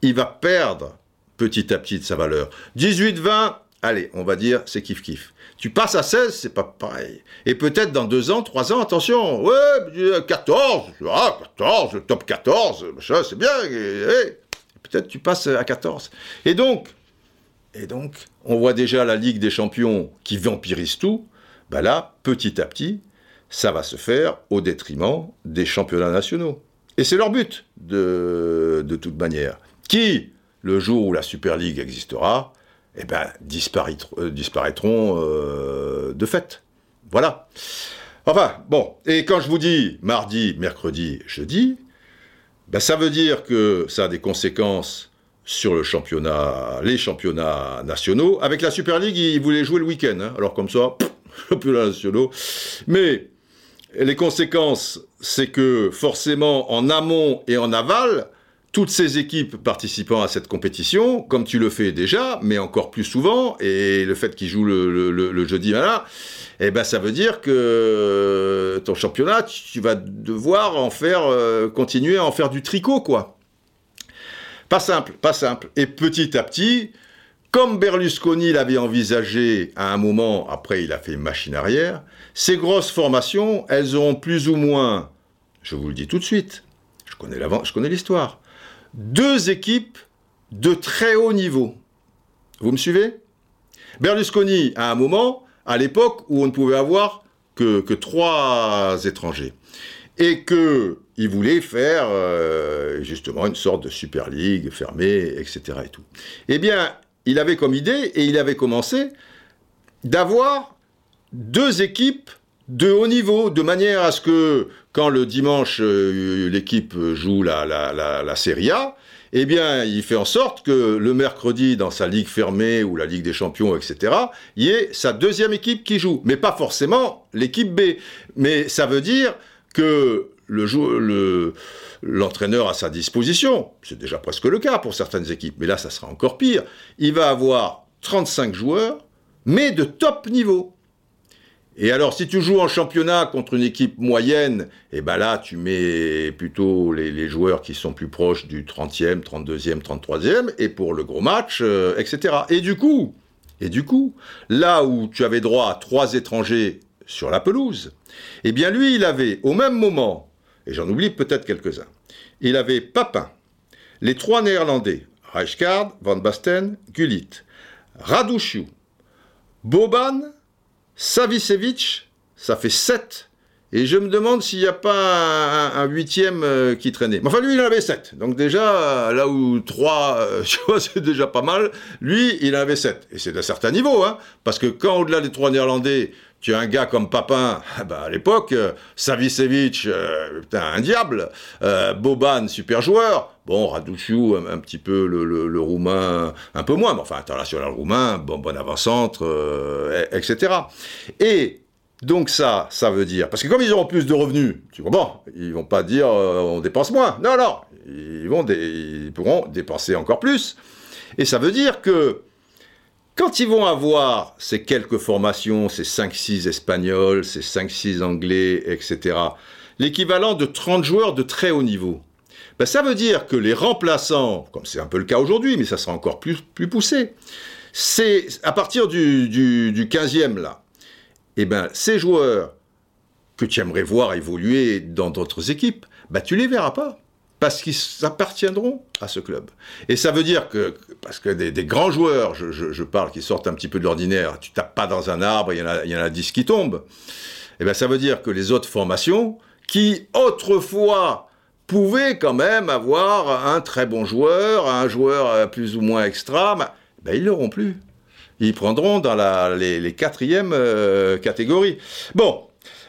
il va perdre petit à petit de sa valeur. 18-20, allez, on va dire, c'est kiff-kiff. Tu passes à 16, c'est pas pareil. Et peut-être dans deux ans, trois ans, attention, ouais, 14, ah, 14, le top 14, c'est bien, peut-être tu passes à 14. Et donc, et donc, on voit déjà la Ligue des Champions qui vampirise tout, ben là, petit à petit, ça va se faire au détriment des championnats nationaux. Et c'est leur but, de, de toute manière. Qui, le jour où la Super League existera, eh ben, euh, disparaîtront, euh, de fait. Voilà. Enfin, bon, et quand je vous dis mardi, mercredi, jeudi, ben, ça veut dire que ça a des conséquences sur le championnat, les championnats nationaux. Avec la Super League, ils voulaient jouer le week-end, hein. alors comme ça, championnats <laughs> nationaux. Mais les conséquences, c'est que forcément, en amont et en aval, toutes ces équipes participant à cette compétition, comme tu le fais déjà, mais encore plus souvent, et le fait qu'ils jouent le, jeudi, eh ben ça veut dire que ton championnat, tu vas devoir en faire, euh, continuer à en faire du tricot, quoi. Pas simple, pas simple. Et petit à petit, comme Berlusconi l'avait envisagé à un moment, après il a fait machine arrière, ces grosses formations, elles auront plus ou moins, je vous le dis tout de suite, je connais l'histoire, deux équipes de très haut niveau. Vous me suivez? Berlusconi, à un moment, à l'époque où on ne pouvait avoir que, que trois étrangers. Et qu'il voulait faire euh, justement une sorte de Super League fermée, etc. Et tout. Eh bien, il avait comme idée, et il avait commencé, d'avoir deux équipes de haut niveau, de manière à ce que quand le dimanche euh, l'équipe joue la, la, la, la Serie A, eh bien, il fait en sorte que le mercredi, dans sa ligue fermée ou la Ligue des Champions, etc., il y ait sa deuxième équipe qui joue. Mais pas forcément l'équipe B. Mais ça veut dire que le, l'entraîneur à sa disposition, c'est déjà presque le cas pour certaines équipes, mais là, ça sera encore pire, il va avoir 35 joueurs, mais de top niveau. Et alors, si tu joues en championnat contre une équipe moyenne, et eh ben là, tu mets plutôt les, joueurs qui sont plus proches du 30e, 32e, 33e, et pour le gros match, euh, etc. Et du coup, et du coup, là où tu avais droit à trois étrangers sur la pelouse, eh bien lui, il avait au même moment, et j'en oublie peut-être quelques-uns, il avait Papin, les trois Néerlandais, Rijkaard, Van Basten, Gullit, Radouchiou, Boban, Savicevic, ça fait 7. Et je me demande s'il n'y a pas un, huitième euh, qui traînait. enfin, lui, il en avait 7. Donc déjà, là où 3, euh, <laughs> tu vois, c'est déjà pas mal, lui, il en avait 7. Et c'est d'un certain niveau, hein, parce que quand au-delà des trois Néerlandais, tu as un gars comme Papin, bah à l'époque, euh, Savicevic, un diable, Boban, super joueur, bon, Raduciu, un, petit peu le, roumain, un peu moins, mais enfin, international roumain, bon, bon avant-centre, etc. Et donc ça, ça veut dire, parce que comme ils auront plus de revenus, tu comprends, ils vont pas dire on dépense moins, non, non, ils, vont ils pourront dépenser encore plus. Et ça veut dire que quand ils vont avoir ces quelques formations, ces 5-6 espagnols, ces 5-6 anglais, etc., l'équivalent de 30 joueurs de très haut niveau, ben ça veut dire que les remplaçants, comme c'est un peu le cas aujourd'hui, mais ça sera encore plus, poussé, c'est à partir du, du, du 15e là, eh ben, ces joueurs que tu aimerais voir évoluer dans d'autres équipes, ben, tu les verras pas parce qu'ils appartiendront à ce club. Et ça veut dire que, parce que des, grands joueurs, je, parle, qui sortent un petit peu de l'ordinaire, tu tapes pas dans un arbre, il y en a, y en a 10 qui tombent, et eh ben ça veut dire que les autres formations, qui autrefois pouvaient quand même avoir un très bon joueur, un joueur euh, plus ou moins extra, ben, ils l'auront plus. Ils prendront dans les, quatrièmes euh, catégories. Bon,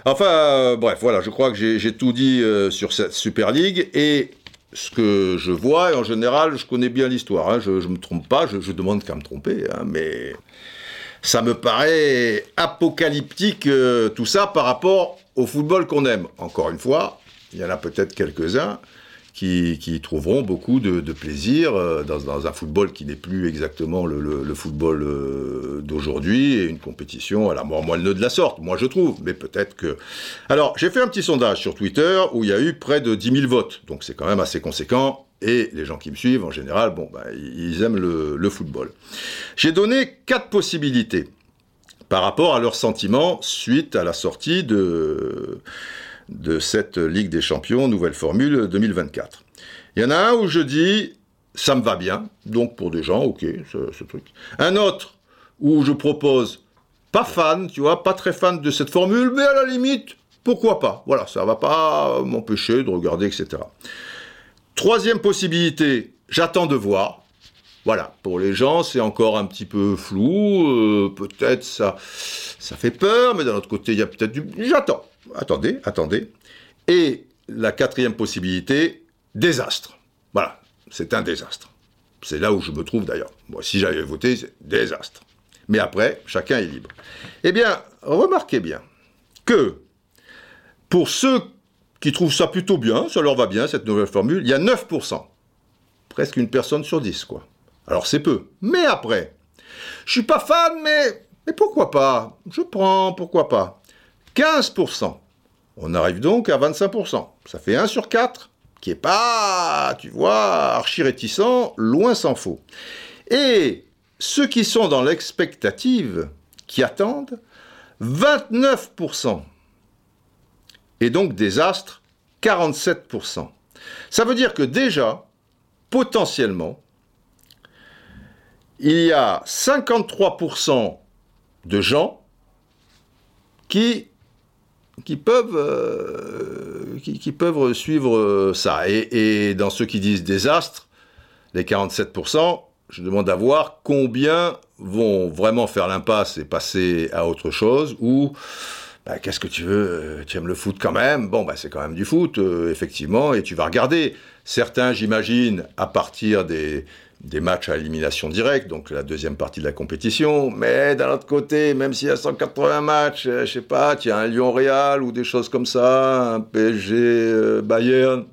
enfin, euh, bref, voilà, je crois que j'ai tout dit sur cette Super League. Et ce que je vois, et en général, je connais bien l'histoire, hein, je ne me trompe pas, je, je demande qu'à me tromper, hein, mais ça me paraît apocalyptique tout ça par rapport au football qu'on aime. Encore une fois, il y en a peut-être quelques-uns qui, trouveront beaucoup de, plaisir euh, dans, un football qui n'est plus exactement le, football euh, d'aujourd'hui et une compétition à la mort moelle de la sorte, moi je trouve, mais peut-être que... Alors, j'ai fait un petit sondage sur Twitter où il y a eu près de 10 000 votes, donc c'est quand même assez conséquent, et les gens qui me suivent, en général, bon, bah, ils aiment le, le football. J'ai donné quatre possibilités par rapport à leurs sentiments suite à la sortie de de cette Ligue des Champions, nouvelle formule 2024. Il y en a un où je dis, ça me va bien, donc pour des gens, ok, ce, truc. Un autre où je propose, pas fan, tu vois, pas très fan de cette formule, mais à la limite, pourquoi pas Voilà, ça va pas m'empêcher de regarder, etc. Troisième possibilité, j'attends de voir. Voilà, pour les gens, c'est encore un petit peu flou, euh, peut-être ça, ça fait peur, mais d'un autre côté, il y a peut-être du... J'attends attendez, attendez. Et la quatrième possibilité, désastre. Voilà, c'est un désastre. C'est là où je me trouve d'ailleurs. Moi, si j'avais voté, c'est désastre. Mais après, chacun est libre. Eh bien, remarquez bien que pour ceux qui trouvent ça plutôt bien, ça leur va bien, cette nouvelle formule, il y a 9%. Presque une personne sur 10, quoi. Alors c'est peu. Mais après, je suis pas fan, mais, mais pourquoi pas? Je prends, pourquoi pas? 15%. On arrive donc à 25%. Ça fait 1 sur 4 qui est pas, tu vois, archi réticent, loin s'en faut. Et ceux qui sont dans l'expectative, qui attendent, 29%. Et donc désastre, 47%. Ça veut dire que déjà, potentiellement, il y a 53% de gens qui, qui, peuvent, euh, qui, peuvent suivre ça. Et, et, dans ceux qui disent désastre, les 47%, je demande à voir combien vont vraiment faire l'impasse et passer à autre chose, ou bah, qu'est-ce que tu veux Tu aimes le foot quand même? Bon, bah, c'est quand même du foot, euh, effectivement, et tu vas regarder. Certains, j'imagine, à partir des, matchs à élimination directe, donc la deuxième partie de la compétition. Mais d'un autre côté, même s'il y a 180 matchs, euh, je sais pas, tu as un Lyon-Real ou des choses comme ça, un PSG-Bayern, euh,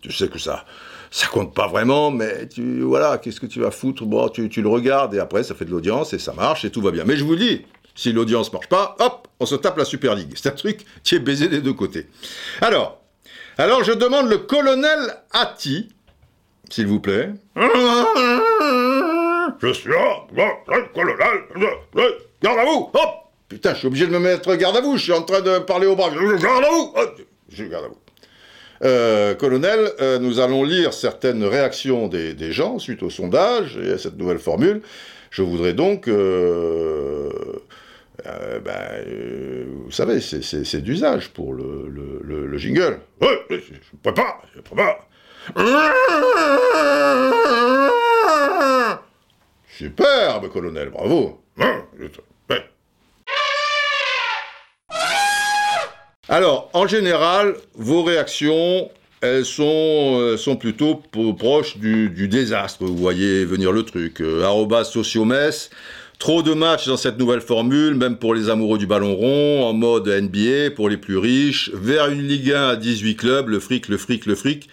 tu sais que ça ça compte pas vraiment, mais tu, voilà, qu'est-ce que tu vas foutre? Bon, tu, tu, le regardes et après ça fait de l'audience et ça marche et tout va bien. Mais je vous dis, si l'audience marche pas, hop, on se tape la Super League. C'est un truc qui est baisé des deux côtés. Alors, alors je demande le colonel Atti, s'il vous plaît. Je suis là, le colonel, garde à vous, hop Putain, je suis obligé de me mettre garde à vous, je suis en train de parler au bras, garde à vous Je garde à vous. Euh, colonel, euh, nous allons lire certaines réactions des, des, gens suite au sondage et à cette nouvelle formule. Je voudrais donc euh, euh, ben, euh, vous savez, c'est d'usage pour le, le, le, jingle. Ouais, je pas, je pas. Superbe, colonel, bravo. Alors, en général, vos réactions, elles sont, euh, plutôt proches du, du, désastre. Vous voyez venir le truc. Euh, sociomess, Trop de matchs dans cette nouvelle formule, même pour les amoureux du ballon rond, en mode NBA, pour les plus riches, vers une Ligue 1 à 18 clubs, le fric, le fric, le fric.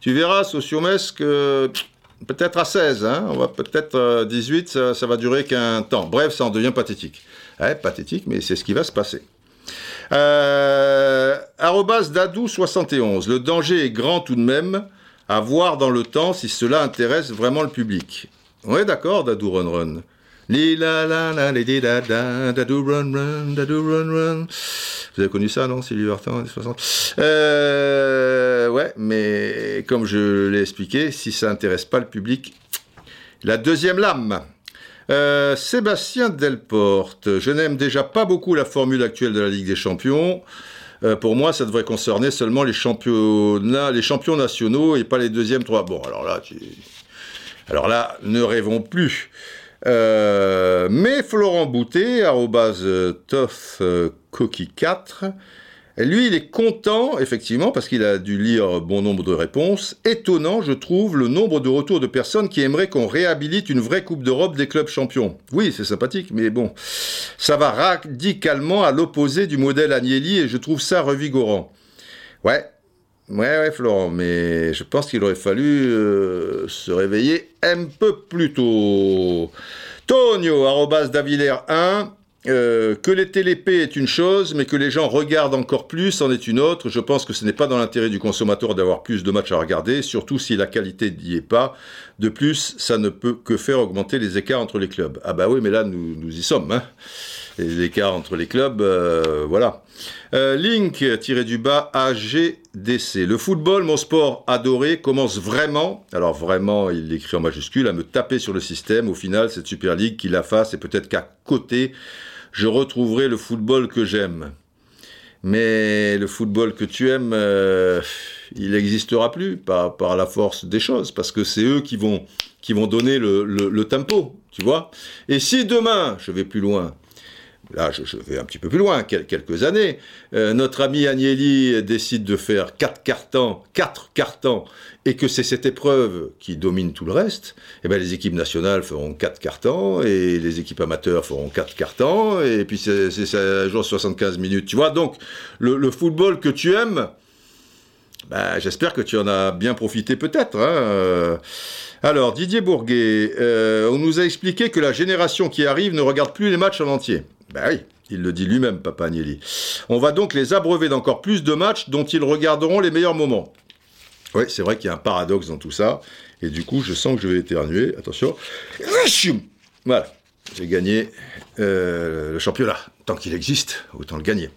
Tu verras, Sociomès, que peut-être à 16, hein, peut-être 18, euh, ça, va durer qu'un temps. Bref, ça en devient pathétique. Ouais, pathétique, mais c'est ce qui va se passer. Euh, Dadou71, le danger est grand tout de même, à voir dans le temps si cela intéresse vraiment le public. Ouais, d'accord, Dadou Run Run? Vous avez connu ça, non, Sylvie Vartan, 60 euh, Ouais, mais comme je l'ai expliqué, si ça intéresse pas le public, la deuxième lame. Euh, Sébastien Delporte, je n'aime déjà pas beaucoup la formule actuelle de la Ligue des Champions. Euh, pour moi, ça devrait concerner seulement les champions nationaux et pas les deuxièmes trois. Bon, alors là, alors là, ne rêvons plus. Euh, mais Florent Boutet, arrobase toff coquille 4, lui, il est content, effectivement, parce qu'il a dû lire bon nombre de réponses. Étonnant, je trouve, le nombre de retours de personnes qui aimeraient qu'on réhabilite une vraie Coupe d'Europe des clubs champions. Oui, c'est sympathique, mais bon, ça va radicalement à l'opposé du modèle Agnelli et je trouve ça revigorant. Ouais, Ouais, ouais, Florent, mais je pense qu'il aurait fallu euh, se réveiller un peu plus tôt. Tonio, arrobas d'Avillers 1, euh, que les télépées est une chose, mais que les gens regardent encore plus en est une autre. Je pense que ce n'est pas dans l'intérêt du consommateur d'avoir plus de matchs à regarder, surtout si la qualité n'y est pas. De plus, ça ne peut que faire augmenter les écarts entre les clubs. Ah bah oui, mais là, nous, nous y sommes. Hein les écarts entre les clubs, euh, voilà. Euh, Link, tiré du bas, AGDC. Le football, mon sport adoré, commence vraiment, alors vraiment, il l'écrit en majuscule, à me taper sur le système. Au final, cette Super League qui la fasse, et peut-être qu'à côté, je retrouverai le football que j'aime. Mais le football que tu aimes, euh, il n'existera plus par, la force des choses, parce que c'est eux qui vont, qui vont donner le tempo, tu vois. Et si demain, je vais plus loin, là je, vais un petit peu plus loin, quelques années, euh, notre ami Agnelli décide de faire quatre cartons, quatre cartons, et que c'est cette épreuve qui domine tout le reste, et eh bien les équipes nationales feront quatre cartons, et les équipes amateurs feront quatre cartons, et puis c'est, ça joue 75 minutes, tu vois. Donc le, football que tu aimes, ben, j'espère que tu en as bien profité peut-être. Hein. Alors, Didier Bourguet, euh, on nous a expliqué que la génération qui arrive ne regarde plus les matchs en entier. Ben oui, il le dit lui-même, Papa Agnelli. On va donc les abreuver d'encore plus de matchs dont ils regarderont les meilleurs moments. Oui, c'est vrai qu'il y a un paradoxe dans tout ça. Et du coup, je sens que je vais éternuer. Attention. Voilà. J'ai gagné euh, le championnat. Tant qu'il existe, autant le gagner.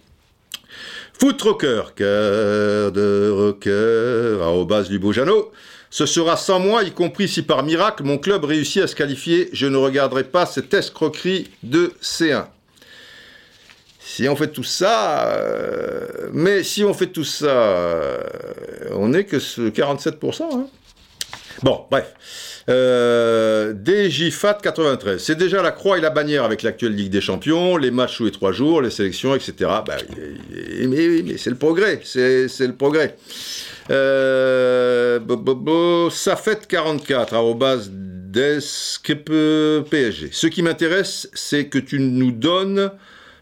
Foot Rocker, cœur de rocker, arrobas Lubojano. Ce sera sans moi, y compris si par miracle mon club réussit à se qualifier. Je ne regarderai pas cette escroquerie de C1. On fait tout ça, mais si on fait tout ça, on n'est que ce 47%. Hein. Bon, bref. Euh, DJFAT 93. C'est déjà la croix et la bannière avec l'actuelle Ligue des Champions, les matchs tous les trois jours, les sélections, etc. Bah, mais, mais c'est le progrès. C'est le progrès. Euh, Safet 44, arrobas PSG. Ce qui m'intéresse, c'est que tu nous donnes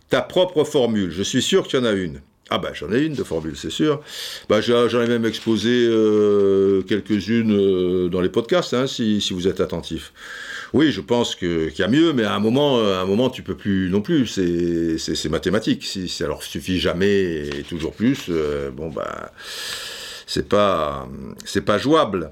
ta propre formule. Je suis sûr qu'il y en a une. Ah bah j'en ai une de formule, c'est sûr. Bah, j'en ai même exposé euh, quelques-unes euh, dans les podcasts, hein, si, vous êtes attentif. Oui, je pense qu'il y a mieux, mais à un moment, un moment, tu peux plus non plus. C'est mathématique. Si, alors suffit jamais et toujours plus. Euh, bon bah c'est pas c'est pas jouable.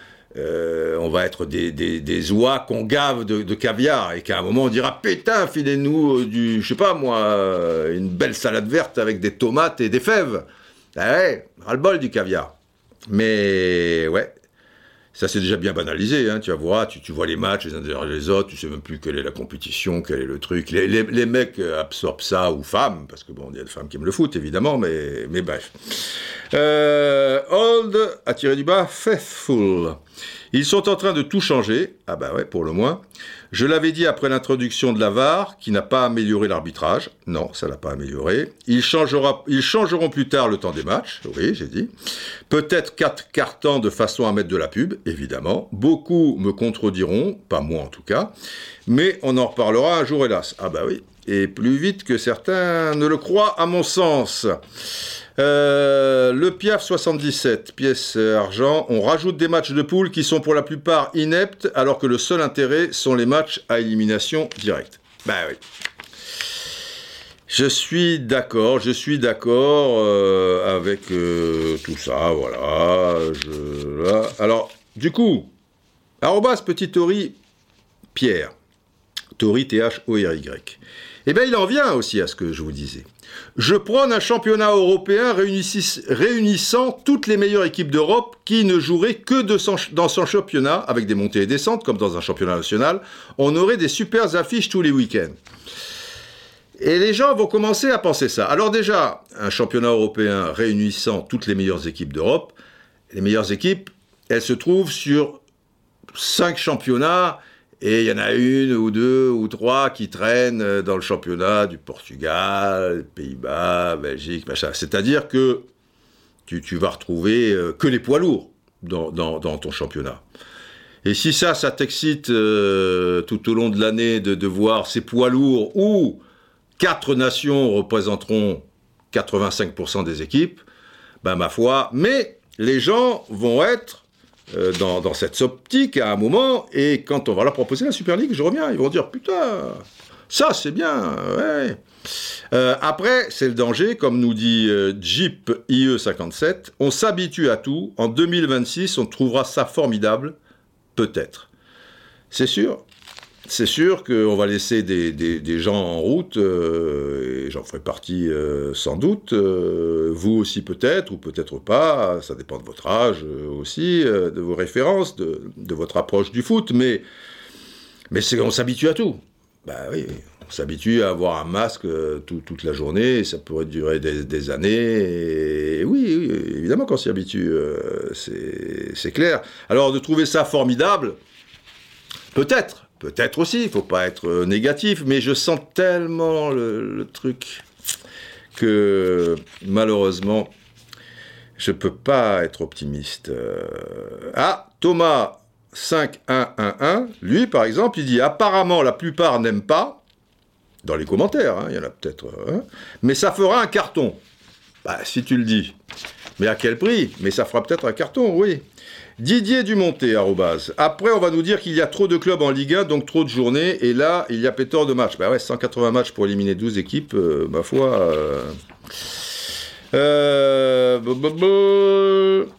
euh, on va être des, des, oies qu'on gave de, caviar et qu'à un moment on dira putain filez-nous euh, du je sais pas moi euh, une belle salade verte avec des tomates et des fèves. Ah ouais ras le bol du caviar. Mais ouais ça c'est déjà bien banalisé hein, tu vas voir tu, vois les matchs les uns derrière les autres tu sais même plus quelle est la compétition quel est le truc. Les, les, mecs absorbent ça ou femmes parce que bon il y a des femmes qui aiment le foot évidemment mais mais bref. Euh, Old a tiré du bas Faithful ils sont en train de tout changer, ah bah ouais, pour le moins. Je l'avais dit après l'introduction de la VAR, qui n'a pas amélioré l'arbitrage. Non, ça l'a pas amélioré. Ils, changeront plus tard le temps des matchs, oui, j'ai dit. Peut-être quatre cartons de façon à mettre de la pub, évidemment. Beaucoup me contrediront, pas moi en tout cas. Mais on en reparlera un jour, hélas. Ah bah oui, et plus vite que certains ne le croient, à mon sens. Euh, le Piaf 77, pièce argent, on rajoute des matchs de poule qui sont pour la plupart ineptes, alors que le seul intérêt sont les matchs à élimination directe. Ben oui. Je suis d'accord, je suis d'accord euh, avec euh, tout ça, voilà. Alors, du coup, arrobas petit Tori Pierre, Tori T-H-O-R-Y. Eh bien, il en vient aussi à ce que je vous disais. Je prône un championnat européen réunissant toutes les meilleures équipes d'Europe qui ne joueraient que dans son championnat, avec des montées et descentes, comme dans un championnat national. On aurait des super affiches tous les week-ends. Et les gens vont commencer à penser ça. Alors déjà, un championnat européen réunissant toutes les meilleures équipes d'Europe, les meilleures équipes, elles se trouvent sur cinq championnats et il y en a une ou deux ou trois qui traînent euh, dans le championnat du Portugal, Pays-Bas, Belgique, machin. C'est-à-dire que tu, vas retrouver euh, que les poids lourds dans, ton championnat. Et si ça, ça t'excite euh, tout au long de l'année de, voir ces poids lourds où quatre nations représenteront 85% des équipes, ben ma foi, mais les gens vont être euh, dans, cette optique à un moment, et quand on va leur proposer la Super League, je reviens, ils vont dire putain, ça c'est bien, ouais. Euh, après, c'est le danger, comme nous dit euh, Jeep IE57, on s'habitue à tout, en 2026 on trouvera ça formidable, peut-être. C'est sûr, c'est sûr qu'on va laisser des, gens en route, euh, et j'en ferai partie euh, sans doute, euh, vous aussi peut-être, ou peut-être pas, ça dépend de votre âge aussi, de vos références, de, votre approche du foot, mais, on s'habitue à tout. Bah oui, on s'habitue à avoir un masque toute la journée, ça pourrait durer des, années, oui évidemment qu'on s'y habitue, c'est clair. Alors de trouver ça formidable, peut-être, Peut-être aussi, il faut pas être euh, négatif, mais je sens tellement le, truc que malheureusement, je peux pas être optimiste. Euh. Ah, Thomas 5111, lui par exemple, il dit apparemment la plupart n'aiment pas, dans les commentaires, hein, il y en a peut-être, hein, mais ça fera un carton. Bah, si tu le dis. Mais à quel prix? Mais ça fera peut-être un carton, oui. Didier Dumonté, arrobase. Après, on va nous dire qu'il y a trop de clubs en Ligue 1, donc trop de journées, et là, il y a pétard de matchs. Bah ouais, 180 matchs pour éliminer 12 équipes, euh, ma foi. Euh, Euh,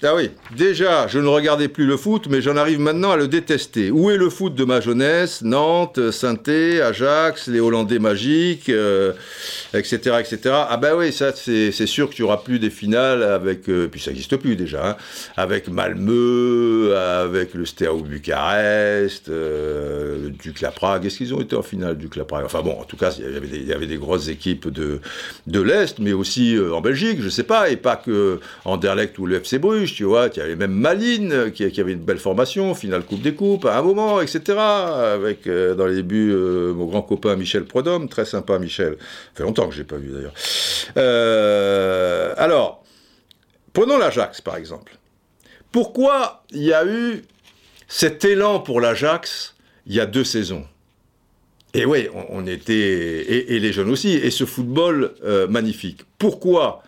ah oui, déjà, je ne regardais plus le foot, mais j'en arrive maintenant à le détester. Où est le foot de ma jeunesse? Nantes, saint Ajax, les Hollandais magiques, etc., euh, etc. Ah ben oui, ça, c'est sûr qu'il n'y aura plus des finales avec, euh, puis ça n'existe plus déjà, hein, avec Malmö, avec le Steaua Bucarest, le Duc Prague. Est-ce qu'ils ont été en finale, Duc Prague? Enfin bon, en tout cas, il y avait des, grosses équipes de, de l'Est, mais aussi en Belgique je sais pas, et pas que Anderlecht ou le FC Bruges, tu vois, il y avait même Malines qui, avait une belle formation, finale Coupe des Coupes à un moment, etc. Avec euh, dans les débuts euh, mon grand copain Michel Prodhomme, très sympa Michel. Ça fait longtemps que je n'ai pas vu d'ailleurs. Euh, alors, prenons l'Ajax par exemple. Pourquoi il y a eu cet élan pour l'Ajax il y a deux saisons? Et oui, on, était, et, les jeunes aussi, et ce football magnifique. Pourquoi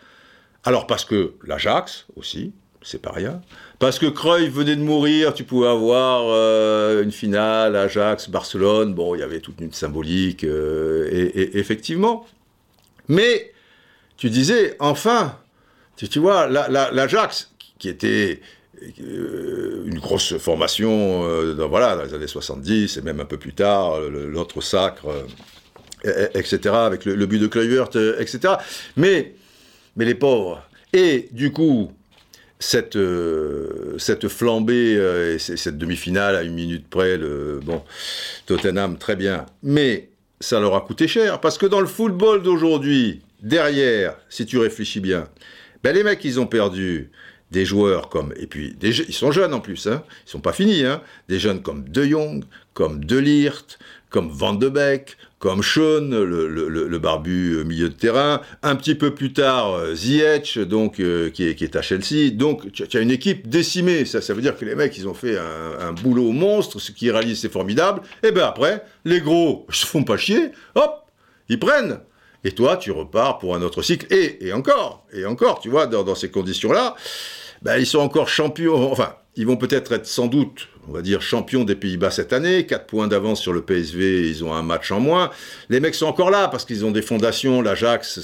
alors parce que l'Ajax aussi, c'est pas rien. Parce que Cruyff venait de mourir, tu pouvais avoir euh, une finale Ajax-Barcelone. Bon, il y avait toute une symbolique, euh, et, effectivement. Mais tu disais, enfin, tu, vois, l'Ajax, qui était euh, une grosse formation dans, voilà, dans les années 70 et même un peu plus tard, l'autre sacre, etc., avec le, but de Kluivert, etc. Mais mais les pauvres. Et du coup, cette, euh, flambée euh, et cette demi-finale à une minute près, le, bon, Tottenham, très bien. Mais ça leur a coûté cher, parce que dans le football d'aujourd'hui, derrière, si tu réfléchis bien, ben les mecs, ils ont perdu des joueurs comme, et puis ils sont jeunes en plus, hein, ils sont pas finis, hein, des jeunes comme De Jong, comme De Ligt, comme Van de Beek, comme Sean, le, barbu euh, milieu de terrain, un petit peu plus tard euh, Ziyech, donc euh, qui, est, à Chelsea. Donc tu, as une équipe décimée. Ça, ça veut dire que les mecs ils ont fait un, boulot monstre, ce qui réalise c'est formidable. Et ben après, les gros <laughs> se font pas chier, hop, ils prennent. Et toi, tu repars pour un autre cycle. Et, encore, et encore, tu vois, dans, ces conditions-là, ben, ils sont encore champions. Enfin, ils vont peut-être être sans doute on va dire, champion des Pays-Bas cette année, 4 points d'avance sur le PSV, ils ont un match en moins. Les mecs sont encore là parce qu'ils ont des fondations, l'Ajax,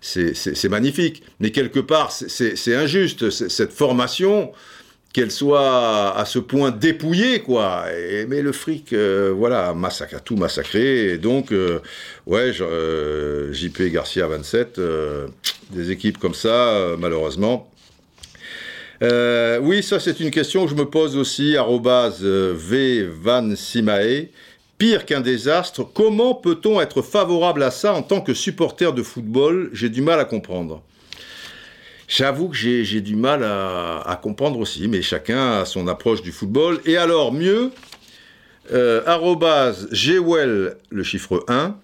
c'est magnifique. Mais quelque part, c'est injuste, cette formation, qu'elle soit à ce point dépouillée, quoi. Et, mais le fric, euh, voilà, massacre, a tout massacré. Et donc, euh, ouais, euh, JP Garcia 27, des équipes comme ça, malheureusement, euh, oui, ça c'est une question que je me pose aussi, euh, V Van Simae. Pire qu'un désastre, comment peut-on être favorable à ça en tant que supporter de football? J'ai du mal à comprendre. J'avoue que j'ai du mal à, comprendre aussi, mais chacun a son approche du football. Et alors, mieux, euh, le chiffre 1,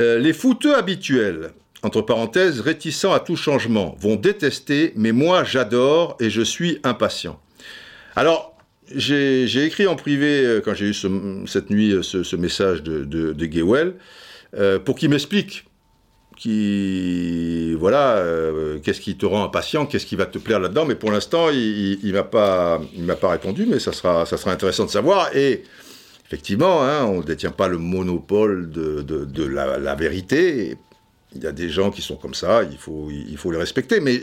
euh, les footeux habituels, entre parenthèses, réticents à tout changement, vont détester, mais moi j'adore et je suis impatient. Alors, j'ai écrit en privé, euh, quand j'ai eu cette nuit euh, ce, message de, de, euh, pour qu'il m'explique qui voilà qu'est-ce qui te rend impatient qu'est-ce qui va te plaire là-dedans mais pour l'instant il, il, m'a pas répondu mais ça sera intéressant de savoir et effectivement hein, on ne détient pas le monopole de, la, vérité il y a des gens qui sont comme ça, il faut, il faut les respecter. Mais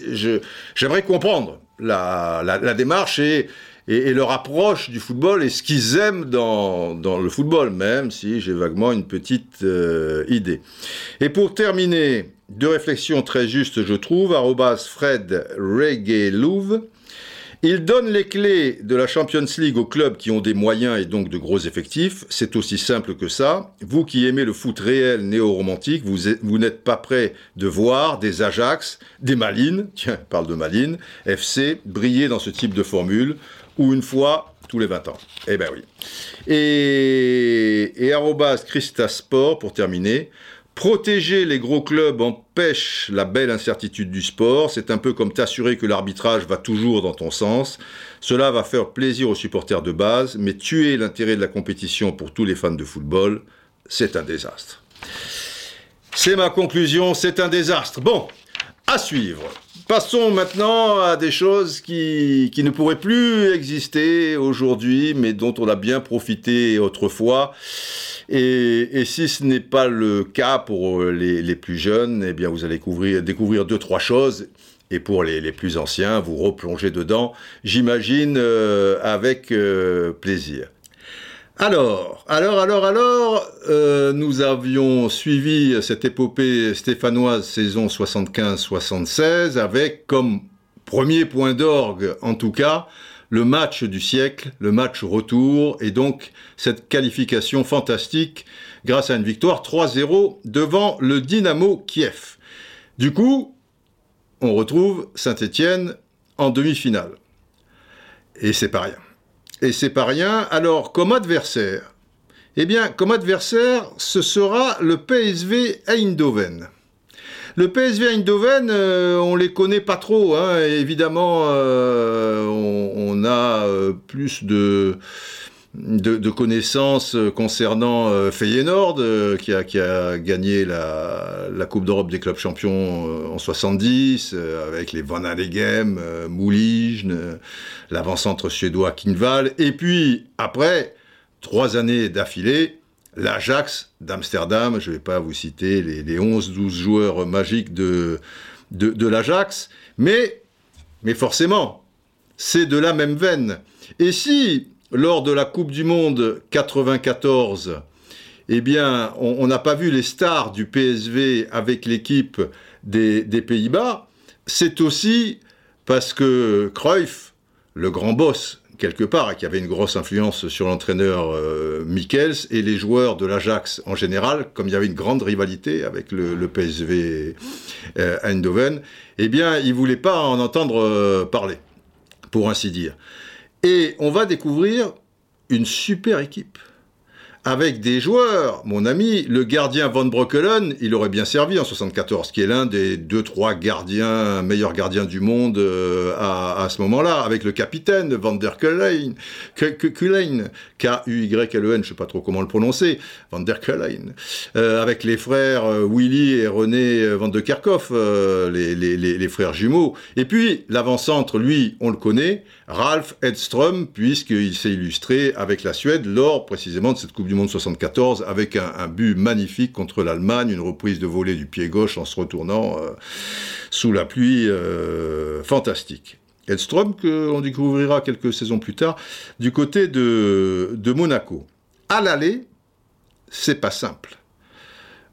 j'aimerais comprendre la, la, démarche et, et, leur approche du football et ce qu'ils aiment dans, dans, le football, même si j'ai vaguement une petite euh, idée. Et pour terminer, deux réflexions très justes, je trouve. Arrobas il donne les clés de la Champions League aux clubs qui ont des moyens et donc de gros effectifs. C'est aussi simple que ça. Vous qui aimez le foot réel néo-romantique, vous, n'êtes pas prêt de voir des Ajax, des Malines, <laughs> tiens, parle de Malines, FC, briller dans ce type de formule, ou une fois tous les 20 ans. Eh ben oui. Et, et Christa Sport, pour terminer, Protéger les gros clubs empêche la belle incertitude du sport. C'est un peu comme t'assurer que l'arbitrage va toujours dans ton sens. Cela va faire plaisir aux supporters de base, mais tuer l'intérêt de la compétition pour tous les fans de football, c'est un désastre. C'est ma conclusion, c'est un désastre. Bon, suivre. Passons maintenant à des choses qui, ne pourraient plus exister aujourd'hui, mais dont on a bien profité autrefois. Et, si ce n'est pas le cas pour les, plus jeunes, eh bien vous allez découvrir, découvrir deux, trois choses. Et pour les, plus anciens, vous replongez dedans, j'imagine, euh, avec euh, plaisir. Alors, alors, alors, alors, euh, nous avions suivi cette épopée stéphanoise saison 75-76 avec comme premier point d'orgue, en tout cas, le match du siècle, le match retour, et donc cette qualification fantastique grâce à une victoire 3-0 devant le Dynamo Kiev. Du coup, on retrouve Saint-Étienne en demi-finale. Et c'est pas rien. Et c'est pas rien. Alors, comme adversaire, eh bien, comme adversaire, ce sera le PSV Eindhoven. Le PSV Eindhoven, euh, on les connaît pas trop. Hein. Évidemment, euh, on, a euh, plus de, de, connaissances concernant Feyenoord, qui, a, qui a gagné la, la Coupe d'Europe des clubs champions en 70, avec les Van Allegem, Moulign, l'avant-centre suédois Kinval. Et puis, après, trois années d'affilée, l'Ajax d'Amsterdam, je ne vais pas vous citer les, 11-12 joueurs magiques de, de, l'Ajax, mais, mais forcément, c'est de la même veine. Et si, lors de la Coupe du Monde 94, eh bien, on n'a pas vu les stars du PSV avec l'équipe des, Pays-Bas, c'est aussi parce que Cruyff, le grand boss quelque part, qui avait une grosse influence sur l'entraîneur euh, Michels et les joueurs de l'Ajax en général, comme il y avait une grande rivalité avec le, PSV euh, Eindhoven, eh bien, il voulait pas en entendre euh, parler, pour ainsi dire. Et on va découvrir une super équipe avec des joueurs, mon ami, le gardien Van Broekelen, il aurait bien servi en 74, qui est l'un des deux, trois gardiens, meilleurs gardiens du monde euh, à, ce moment-là, avec le capitaine Van der Keulen, K-U-Y-L-E-N, je sais pas trop comment le prononcer, Van der Keulen, euh, avec les frères euh, Willy et René Van de Kerkhoff, les, les, les, frères jumeaux. Et puis, l'avant-centre, lui, on le connaît, Ralph Edström, puisqu'il s'est illustré avec la Suède lors précisément de cette Coupe du Monde 74, avec un, but magnifique contre l'Allemagne, une reprise de volée du pied gauche en se retournant euh, sous la pluie, euh, fantastique. Edström, qu'on découvrira quelques saisons plus tard, du côté de, de Monaco. À l'aller, c'est pas simple.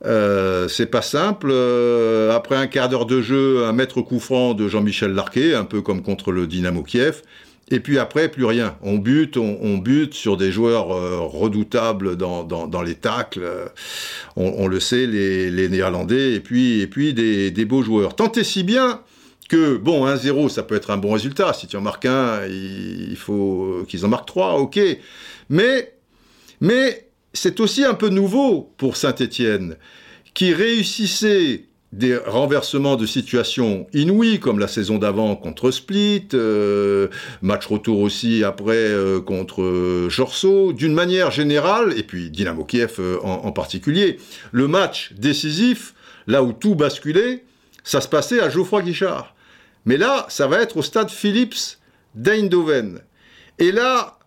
Euh, c'est pas simple. après un quart d'heure de jeu, un maître coup franc de Jean-Michel Larquet, un peu comme contre le Dynamo Kiev. Et puis après, plus rien. On bute, on, bute sur des joueurs euh, redoutables dans, dans, les tacles. On, le sait, les, Néerlandais, et puis, et puis des, beaux joueurs. Tant et si bien que, bon, 1-0, ça peut être un bon résultat. Si tu en marques un, il, faut qu'ils en marquent trois, ok. Mais, mais c'est aussi un peu nouveau pour Saint-Étienne, qui réussissait des renversements de situation inouïs, comme la saison d'avant contre Split, euh, match retour aussi après euh, contre euh, Jorso, d'une manière générale, et puis Dynamo Kiev en, particulier, le match décisif, là où tout basculait, ça se passait à Geoffroy Guichard. Mais là, ça va être au stade Philips d'Eindhoven. Et là,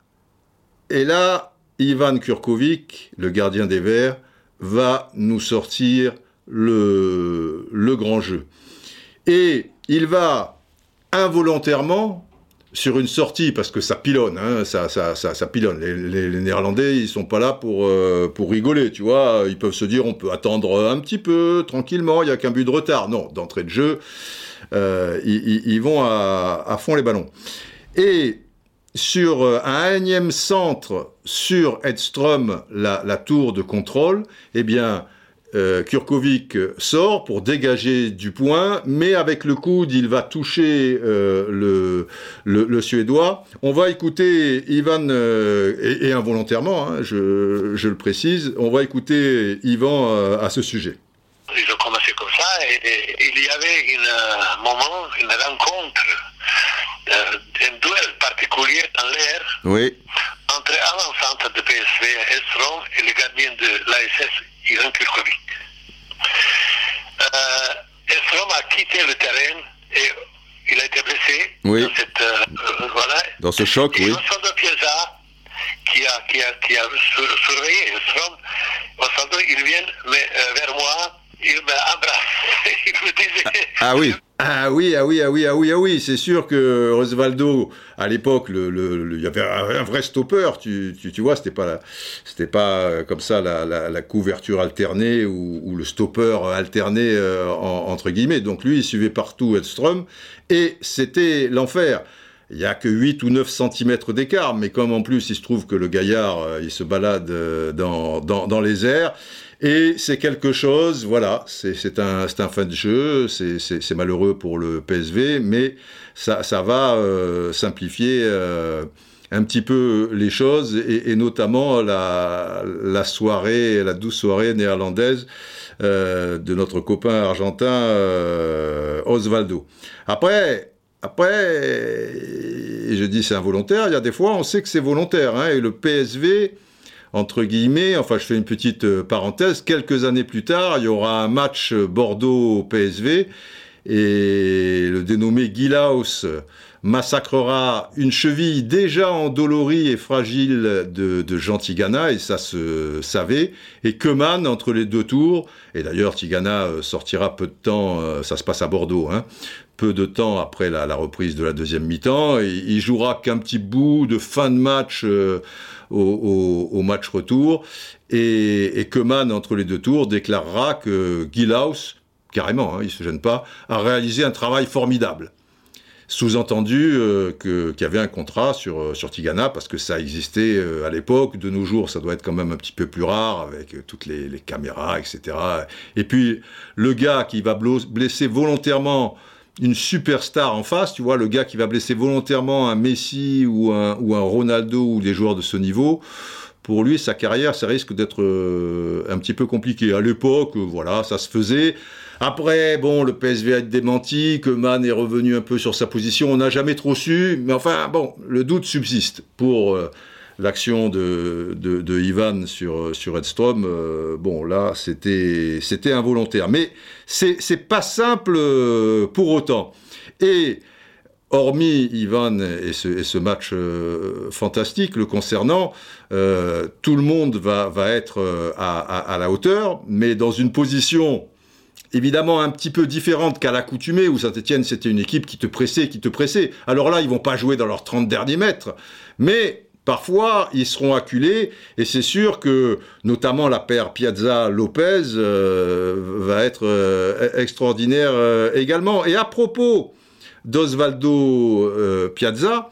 et là, Ivan Kurkovic, le gardien des Verts, va nous sortir le, grand jeu. Et il va involontairement sur une sortie, parce que ça pilonne, hein, ça, ça, ça, pilonne. Les, Néerlandais, ils sont pas là pour, euh, pour rigoler, tu vois. Ils peuvent se dire, on peut attendre un petit peu, tranquillement, il n'y a qu'un but de retard. Non, d'entrée de jeu, euh, ils, vont à, à, fond les ballons. Et sur euh, un énième centre sur Edstrom, la, la tour de contrôle, eh bien, euh, Kurkovic sort pour dégager du point, mais avec le coude, il va toucher euh, le, le, Suédois. On va écouter Ivan, euh, et, involontairement, hein, je, je, le précise, on va écouter Ivan à ce sujet. Ils ont commencé comme ça, et, il y avait un moment, une rencontre, un duel particulier dans l'air oui. entre l'avant-centre de PSV, Estrom, et le gardien de l'ASS, Ivan Kurkovic. Euh, a quitté le terrain et il a été blessé oui. dans, cette, euh, euh, voilà. dans ce choc. Et oui. De Piazza, qui a, qui a, qui a surveillé Strom, Osvaldo, il vient vers moi, il m'embrasse, il me disait... Ah oui ah oui, ah oui, ah oui, ah oui, ah oui, c'est sûr que Osvaldo, à l'époque, il le, y avait un, vrai stopper, tu, tu, tu vois, c'était pas, c'était pas comme ça la, la, couverture alternée ou, le stopper alterné euh, entre guillemets. Donc lui, il suivait partout Edstrom et c'était l'enfer. Il n'y a que 8 ou 9 cm d'écart, mais comme en plus il se trouve que le gaillard, euh, il se balade euh, dans, dans, dans les airs, et c'est quelque chose, voilà, c'est un, un fin de jeu, c'est malheureux pour le PSV, mais ça, ça va euh, simplifier euh, un petit peu les choses, et, notamment la, la, soirée, la douce soirée néerlandaise euh, de notre copain argentin Osvaldo. Après, après, je dis c'est involontaire, il y a des fois on sait que c'est volontaire, hein, et le PSV entre guillemets, enfin je fais une petite euh, parenthèse, quelques années plus tard, il y aura un match Bordeaux-PSV et le dénommé Gilaus massacrera une cheville déjà endolorie et fragile de, Jean Tigana, et ça se savait, et Keman entre les deux tours, et d'ailleurs Tigana euh, sortira peu de temps, euh, ça se passe à Bordeaux, hein, peu de temps après la, reprise de la deuxième mi-temps, il jouera qu'un petit bout de fin de match au, match retour, et, et entre les deux tours, déclarera que Gilaus, carrément, hein, il ne se gêne pas, a réalisé un travail formidable. Sous-entendu euh, qu'il y avait un contrat sur, euh, sur Tigana, parce que ça existait euh, à l'époque. De nos jours, ça doit être quand même un petit peu plus rare, avec toutes les caméras, etc. Et puis, le gars qui va blesser volontairement une superstar en face, tu vois, le gars qui va blesser volontairement un Messi ou un, ou un Ronaldo ou des joueurs de ce niveau, pour lui, sa carrière, ça risque d'être euh, un petit peu compliqué. À l'époque, euh, voilà, ça se faisait. Après, bon, le PSV a été démenti, que Man est revenu un peu sur sa position, on n'a jamais trop su, mais enfin, bon, le doute subsiste pour... Euh, l'action de, de, Ivan sur, sur Edstrom, euh, bon, là, c'était, involontaire. Mais c'est, pas simple euh, pour autant. Et hormis Ivan et ce, et ce match euh, fantastique le concernant, tout le monde va, va être à, à, la hauteur, mais dans une position évidemment un petit peu différente qu'à l'accoutumée, où Saint-Etienne c'était une équipe qui te pressait, qui te pressait. Alors là, ils vont pas jouer dans leurs 30 derniers mètres, mais Parfois, ils seront acculés, et c'est sûr que, notamment la paire Piazza-Lopez euh, va être euh, extraordinaire euh, également. Et à propos d'Osvaldo Piazza,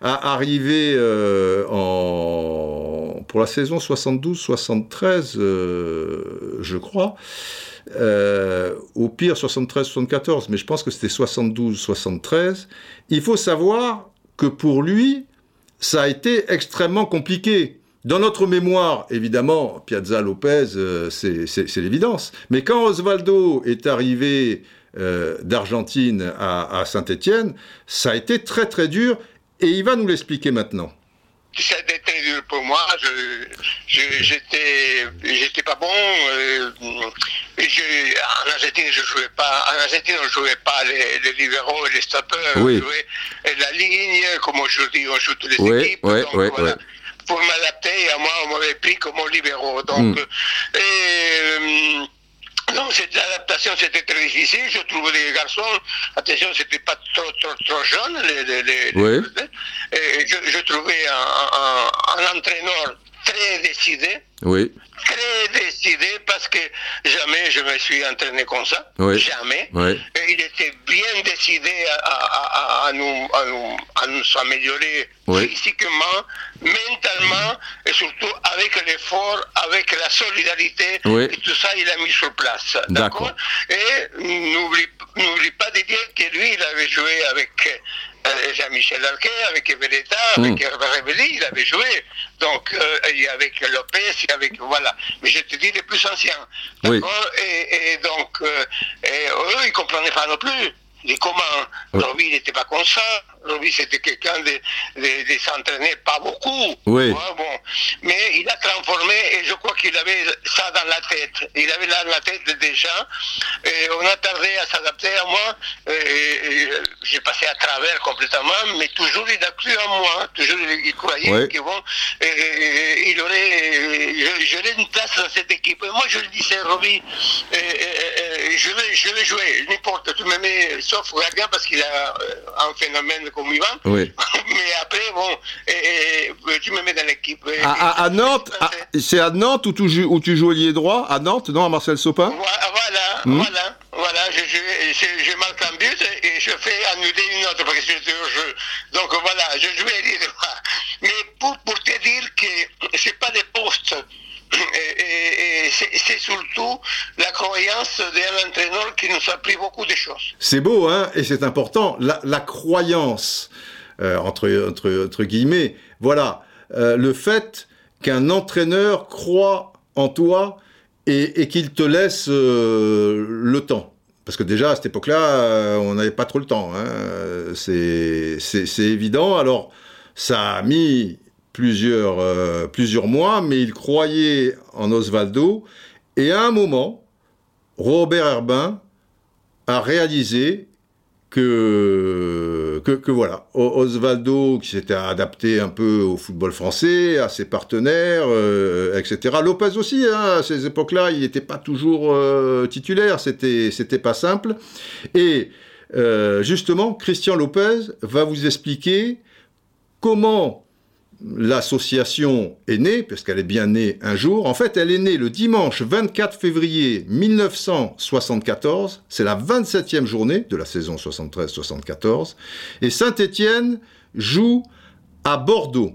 arrivé en, pour la saison 72-73, je crois, au pire 73-74, mais je pense que c'était 72-73, il faut savoir que pour lui, ça a été extrêmement compliqué. Dans notre mémoire, évidemment, Piazza Lopez, euh, c'est l'évidence. Mais quand Osvaldo est arrivé euh, d'Argentine à, Saint-Étienne, ça a été très très dur et il va nous l'expliquer maintenant. Ça a été dur pour moi. J'étais, j'étais pas bon. Euh, en Argentine, je jouais pas. En Argentine, on jouait pas les, libéraux et les stoppeurs. Oui. On jouait la ligne, comme aujourd'hui, on joue toutes les oui, équipes. Oui, donc, voilà. Pour m'adapter, à moi, on m'avait pris comme libéraux. Donc, mm. et, euh, non, cette adaptation, c'était très difficile. Je trouvais des garçons, attention, c'était pas trop, trop, trop jeune. Les, les, oui. je, je, trouvais un, un, un entraîneur très décidé. Oui très décidé parce que jamais je me suis entraîné comme ça. Jamais. Et il était bien décidé à, à, nous, à, nous, améliorer physiquement, mentalement et surtout avec l'effort, avec la solidarité. Et tout ça, il a mis sur place. D'accord Et n'oublie pas de dire que lui, il avait joué avec Jean-Michel Arquet, avec Everetta, avec mm. Hervé il avait joué. Donc, euh, avec Lopez, avec. Voilà. Mais je te dis les plus anciens. Et, et, donc, euh, et eux, ils ne comprenaient pas non plus. de comment. Roby n'était pas comme ça. Roby c'était quelqu'un de, de, s'entraîner pas beaucoup. Oui. bon. Mais il a transformé et je crois qu'il avait ça dans la tête. Il avait là dans la tête déjà. Et on a tardé à s'adapter à moi. J'ai passé à travers complètement, mais toujours il a cru en moi. Toujours il croyait que bon, il aurait, j'aurais une place dans cette équipe. Et moi je lui disais, Roby, je vais, je vais jouer, n'importe, tu me mets sauf gardien parce qu'il a euh, un phénomène comme Ivan. Oui. <laughs> Mais après, bon, et, tu me mets dans l'équipe. À, Nantes, c'est à Nantes où tu, joues, où tu joues droit À Nantes, non, à Marcel Sopin? Voilà, hmm. voilà, voilà. Je, je, je, marque un but et je fais annuler une autre parce que j'étais au jeu. Donc voilà, je jouais lié droit. Mais pour, pour te dire que c'est pas des postes et, c'est surtout la croyance d'un entraîneur qui nous a appris beaucoup de choses. C'est beau, hein, et c'est important, la, croyance, euh, entre, entre, guillemets, voilà, euh, le fait qu'un entraîneur croit en toi et, qu'il te laisse euh, le temps. Parce que déjà, à cette époque-là, on n'avait pas trop le temps. Hein. C'est évident. Alors, ça a mis plusieurs, euh, plusieurs mois, mais il croyait en Osvaldo. Et à un moment, Robert Herbin a réalisé que, que, voilà, Osvaldo, qui s'était adapté un peu au football français, à ses partenaires, euh, etc. Lopez aussi, hein, à ces époques-là, il n'était pas toujours euh, titulaire, c'était, c'était pas simple. Et justement, Christian Lopez va vous expliquer comment l'association est née, parce qu'elle est bien née un jour. En fait, elle est née le dimanche 24 février 1974. C'est la 27e journée de la saison 73-74. Et Saint-Étienne joue à Bordeaux.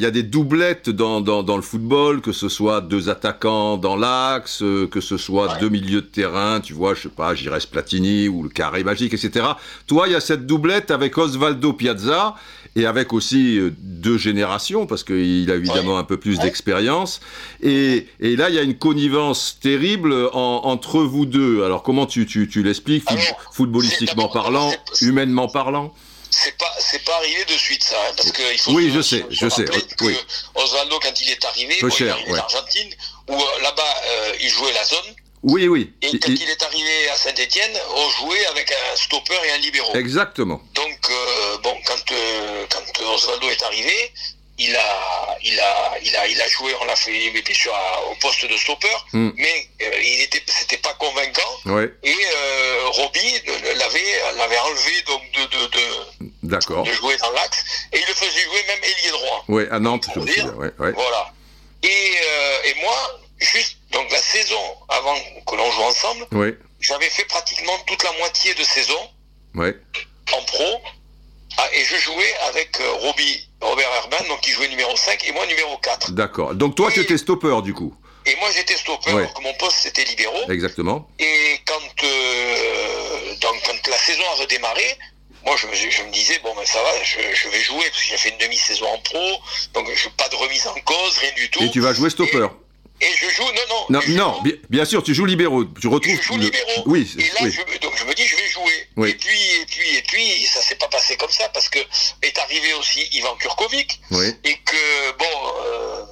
Il y a des doublettes dans, dans, le football, que ce soit deux attaquants dans l'axe, euh, que ce soit deux milieux de terrain, tu vois, je sais pas, Gires Platini ou le carré magique, etc. Toi, il y a cette doublette avec Osvaldo Piazza et avec aussi euh, deux générations, parce qu'il a évidemment un peu plus d'expérience. Et, et, là, il y a une connivence terrible entre vous deux. Alors, comment tu, tu, tu l'expliques, footballistiquement parlant, humainement parlant? C'est pas c'est pas arrivé de suite ça hein, parce que il faut oui je sais je sais oui. Osvaldo quand il est arrivé bon, il est arrivé d'Argentine où euh, là-bas euh, il jouait la zone oui, oui. Et quand il, est arrivé à Saint-Etienne, on jouait avec un stopper et un libéraux. Exactement. Donc, euh, bon, quand, quand Osvaldo est arrivé, il a, il a, il a, il a joué, on l'a fait bien sûr au poste de stopper, hmm. mais euh, il était, c'était pas convaincant. Ouais. Et euh, Roby l'avait, l'avait enlevé donc de, de, de, D'accord. de jouer dans l'axe et il le faisait jouer même ailier droit. Oui, à Nantes, je dire. Ouais, ouais. Voilà. Et, et moi, juste donc la saison avant que l'on joue ensemble, j'avais fait pratiquement toute la moitié de saison en pro. Ah, et je jouais avec euh, Roby, Robert Herman, donc qui jouait numéro 5 et moi numéro 4. D'accord. Donc toi, tu étais stopper du coup Et moi, j'étais stopper, que mon poste, c'était libéraux. Exactement. Et quand, euh, donc, quand la saison a redémarré, moi, je me, je me, disais, bon, ben ça va, je, je vais jouer, parce que j'ai fait une demi-saison en pro, donc je pas de remise en cause, rien du tout. Et tu vas jouer stopper et je joue, non, non. Non, non bien, sûr, tu joues libéraux. Tu retrouves. Je joue libéraux. Oui. Et là, Je, donc je me dis, je vais jouer. Et puis, et puis, et puis, ça s'est pas passé comme ça parce que est arrivé aussi Ivan Kurkovic. Et que, bon, euh,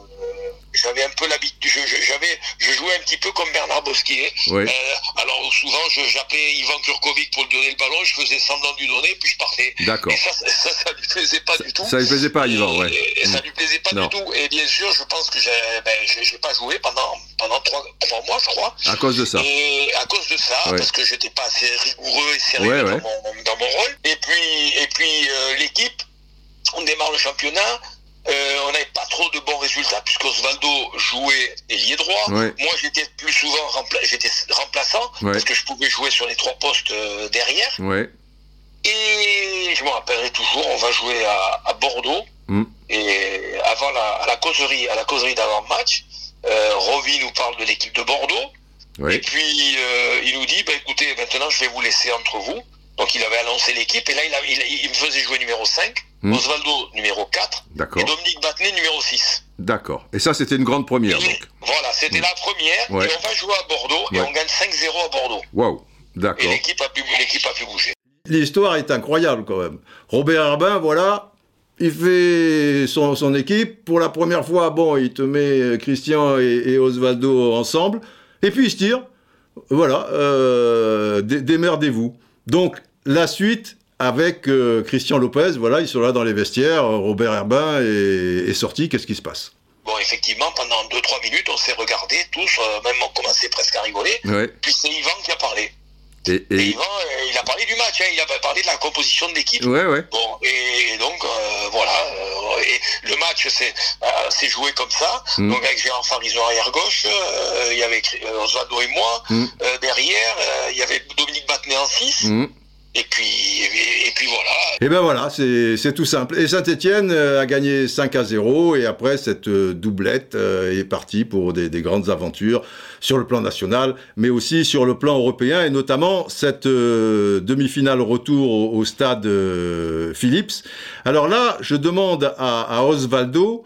j'avais un peu l'habitude, j'avais, je jouais un petit peu comme Bernard Bosquier. Euh, alors souvent, j'appelais Ivan Kurkovic pour lui donner le ballon, je faisais semblant de lui donner, puis je partais. D'accord. Et ça, ça, ça, lui plaisait pas du tout. Ça lui plaisait pas, Ivan, ouais. Et, ça lui plaisait pas du tout. Et bien sûr, je pense que j'ai, ben, j'ai pas joué pendant pendant trois, trois, mois, je crois. À cause de ça. Et à cause de ça, parce que j'étais pas assez rigoureux et sérieux dans, mon, dans, mon, rôle. Et puis, et puis euh, l'équipe, on démarre le championnat. Euh, on n'avait pas trop de bons résultats puisque Osvaldo jouait ailier droit. Moi, j'étais plus souvent j'étais remplaçant parce que je pouvais jouer sur les trois postes euh, derrière. Et je me rappellerai toujours, on va jouer à, Bordeaux. Mm. Et avant la, à la causerie, à la causerie d'avant-match, euh, Rovi nous parle de l'équipe de Bordeaux. Et puis il nous dit, bah, écoutez, maintenant je vais vous laisser entre vous. Donc il avait annoncé l'équipe et là il, il, me faisait jouer numéro 5, hmm. Osvaldo numéro 4 et Dominique Battenet numéro 6. D'accord. Et ça c'était une grande première donc. Voilà, c'était hmm. la première et on va jouer à Bordeaux et on gagne 5-0 à Bordeaux. Waouh, d'accord. Et l'équipe a, pu, a pu bouger. l'histoire est incroyable quand même. Robert Herbin, voilà, il fait son, équipe. Pour la première fois, bon, il te met Christian et, Osvaldo ensemble. Et puis il se tire. Voilà, euh, démerdez-vous. Donc, la suite avec euh, Christian Lopez, voilà, ils sont là dans les vestiaires. Robert Herbin est, est sorti. Qu'est-ce qui se passe? Bon, effectivement, pendant 2-3 minutes, on s'est regardés tous, euh, même on commençait presque à rigoler. Puis c'est Yvan qui a parlé. Et, Yvan, euh, il a parlé du match, hein, il a parlé de la composition de l'équipe. Ouais, ouais. Bon, et, donc, euh, voilà. et le match s'est joué comme ça. Mm. Donc, avec Gérard Farison arrière gauche, il y avait Osvaldo et moi. Mm. derrière, il y avait Dominique Battenet en 6. Et puis, voilà. Et ben voilà, c'est tout simple. Et Saint-Etienne euh, a gagné 5 à 0 et après cette euh, doublette euh, est partie pour des, grandes aventures sur le plan national, mais aussi sur le plan européen et notamment cette demi-finale retour au, stade Philips. Alors là, je demande à Osvaldo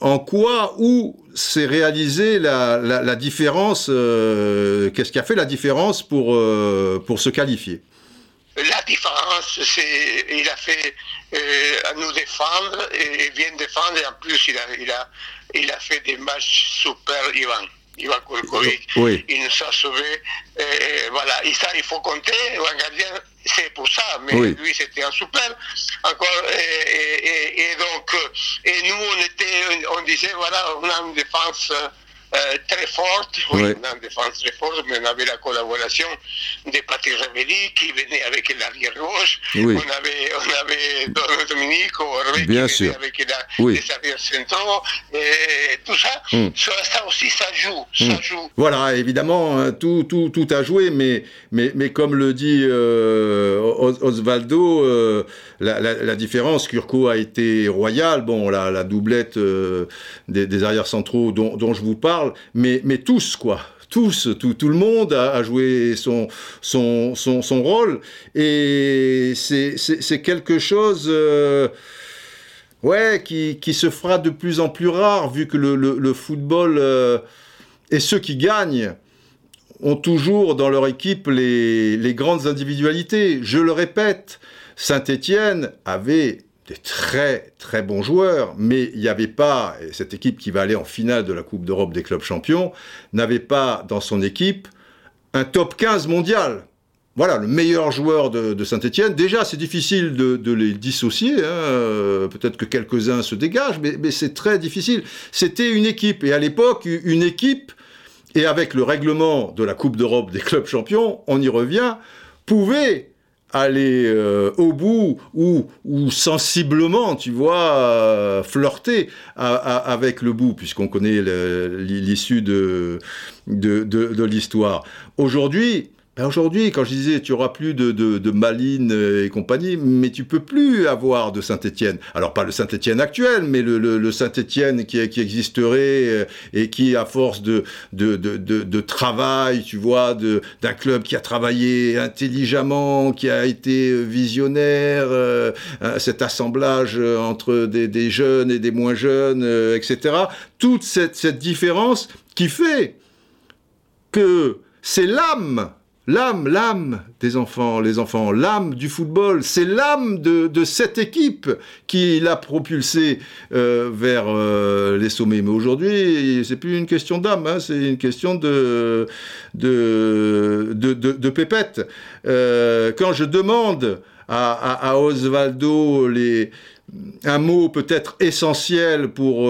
en quoi, où s'est réalisée la, différence, euh, qu'est-ce qui a fait la différence pour, euh, pour se qualifier? La différence, c'est il a fait euh, à nous défendre et vient défendre et en plus il a, il a, il a fait des matchs super, Ivan. Ivan oui. il nous a sauvés. voilà, et ça, il faut compter. Un gardien, c'est pour ça, mais lui c'était un super. Encore, et, donc, et nous on était, on disait voilà, on a une défense euh, très forte, oui, une défense très forte, mais on avait la collaboration de Patrick Ravelli qui venait avec l'arrière gauche. On avait, on avait Dominique Hervé qui venait avec la, les arrières centraux. Et tout ça, hmm. ça, aussi, ça joue, ça hmm. joue. Voilà, évidemment, hein, tout, tout, tout a joué, mais, mais, mais comme le dit euh, Osvaldo, euh, la, la, différence, Kurko a été royal. Bon, la, la doublette des, des arrières centraux dont, dont je vous parle, mais, tous, quoi tous, tout, tout, le monde a, joué son, son, son, rôle. Et c'est quelque chose euh, ouais, qui, qui, se fera de plus en plus rare, vu que le, le, football euh, et ceux qui gagnent ont toujours dans leur équipe les, les grandes individualités. Je le répète, Saint-Étienne avait des très très bons joueurs, mais il n'y avait pas, cette équipe qui va aller en finale de la Coupe d'Europe des clubs champions, n'avait pas dans son équipe un top 15 mondial. Voilà, le meilleur joueur de, Saint-Etienne. Déjà, c'est difficile de, les dissocier. Hein. Euh, peut-être que quelques-uns se dégagent, mais, mais c'est très difficile. C'était une équipe. Et à l'époque, une équipe, et avec le règlement de la Coupe d'Europe des clubs champions, on y revient, pouvait aller euh, au bout ou, ou, sensiblement, tu vois, euh, flirter avec le bout, puisqu'on connaît l'issue de, de, de l'histoire. Aujourd'hui, aujourd'hui, quand je disais, tu auras plus de, de, Malines et compagnie, mais tu peux plus avoir de Saint-Étienne. Alors pas le Saint-Étienne actuel, mais le, le, Saint-Étienne qui, qui, existerait euh, et qui, à force de, de, de travail, tu vois, d'un club qui a travaillé intelligemment, qui a été visionnaire, euh, cet assemblage entre des, des, jeunes et des moins jeunes, euh, etc. Toute cette, cette différence qui fait que c'est l'âme L'âme, l'âme des enfants, les enfants, l'âme du football, c'est l'âme de, cette équipe qui l'a propulsé euh, vers euh, les sommets. Mais aujourd'hui, c'est plus une question d'âme, hein, c'est une question de, pépette. Euh, quand je demande à, Osvaldo un mot peut-être essentiel pour,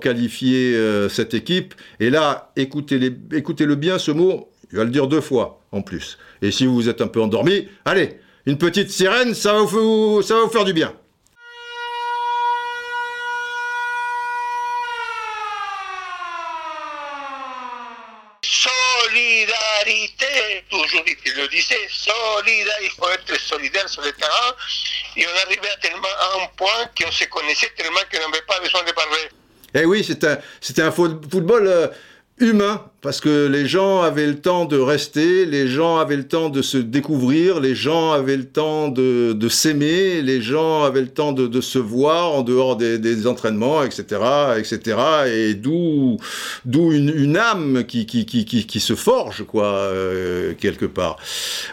qualifier cette équipe. Et là, écoutez-le écoutez bien, ce mot, il va le dire deux fois en plus. Et si vous êtes un peu endormi, allez, une petite sirène, ça va vous, ça va vous faire du bien. Solidarité, toujours il le disait, il faut être solidaire sur le terrain. Et on arrivait à, tellement, à un point qu'on se connaissait tellement qu'on n'avait pas besoin de parler. Eh oui, c'était un, un football. Euh, humain, parce que les gens avaient le temps de rester, les gens avaient le temps de se découvrir, les gens avaient le temps de, s'aimer, les gens avaient le temps de, se voir en dehors des, entraînements, etc., etc. Et d'où d'où une, âme qui, qui, qui, qui, se forge, quoi, euh, quelque part.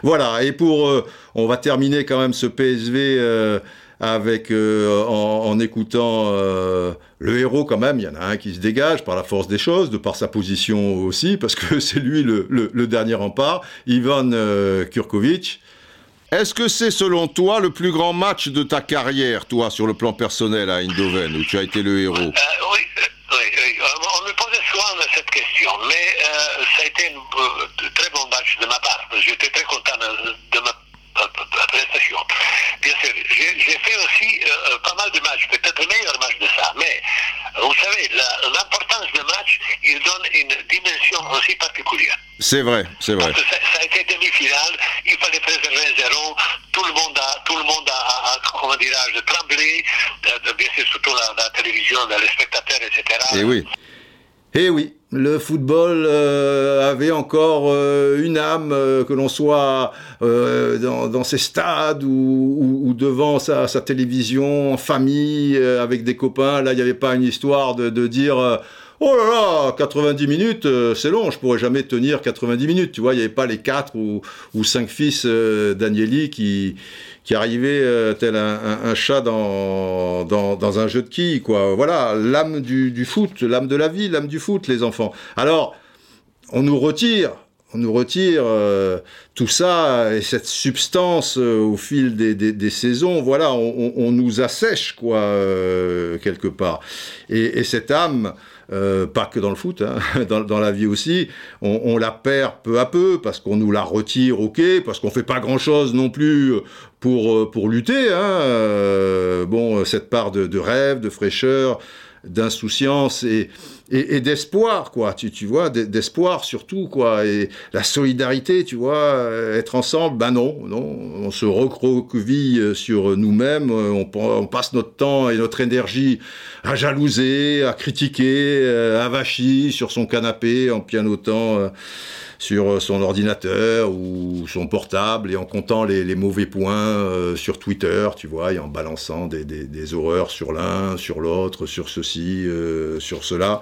Voilà. Et pour, euh, on va terminer quand même ce PSV avec euh, en, écoutant euh, le héros quand même, il y en a un qui se dégage par la force des choses, de par sa position aussi, parce que <laughs> c'est lui le, dernier rempart, Ivan euh, Kurkovic. Est-ce que c'est selon toi le plus grand match de ta carrière, toi, sur le plan personnel à Eindhoven, où tu as été le héros? Oui, oui, on me posait souvent cette question, mais ça a été un très bon match de ma part. J'étais très content de ma Bien sûr, j'ai fait aussi euh, euh, pas mal de matchs, peut-être le meilleur match de ça, mais vous savez, l'importance de match, il donne une dimension aussi particulière. C'est vrai, c'est vrai. Parce que ça, a été demi-finale, il fallait préserver zéro, tout le monde a, tout le monde a, comment dirais-je, tremblé, bien sûr, surtout la, la télévision, les spectateurs, etc. Et oui. Et oui, le football euh, avait encore euh, une âme, euh, que l'on soit dans, ses stades ou, devant sa, télévision, en famille, avec des copains. Là, il n'y avait pas une histoire de, dire Oh là là, 90 minutes, c'est long, je pourrais jamais tenir 90 minutes. Tu vois, il n'y avait pas les quatre ou, ou cinq fils euh, qui, qui arrivaient euh, tel un, chat dans, dans, un jeu de quilles, quoi. Voilà, l'âme du, foot, l'âme de la vie, l'âme du foot, les enfants. Alors, on nous retire on nous retire tout ça et cette substance au fil des, des, saisons, voilà, on, nous assèche quoi quelque part. Et cette âme, euh, pas que dans le foot, hein, <laughs> dans, la vie aussi, on, la perd peu à peu parce qu'on nous la retire, ok, parce qu'on fait pas grand chose non plus pour, euh, pour lutter. Hein, euh, bon, cette part de, de rêve, de fraîcheur, d'insouciance et, et, d'espoir, quoi. Tu, tu vois, d'espoir surtout, quoi. Et la solidarité, tu vois, être ensemble, ben non, non. On se recroqueville sur nous-mêmes, on, on, passe notre temps et notre énergie à jalouser, à critiquer, euh, à vachir sur son canapé en pianotant. Sur euh, son ordinateur ou son portable et en comptant les, mauvais points euh, sur Twitter, tu vois, et en balançant des, horreurs sur l'un, sur l'autre, sur ceci, euh, sur cela.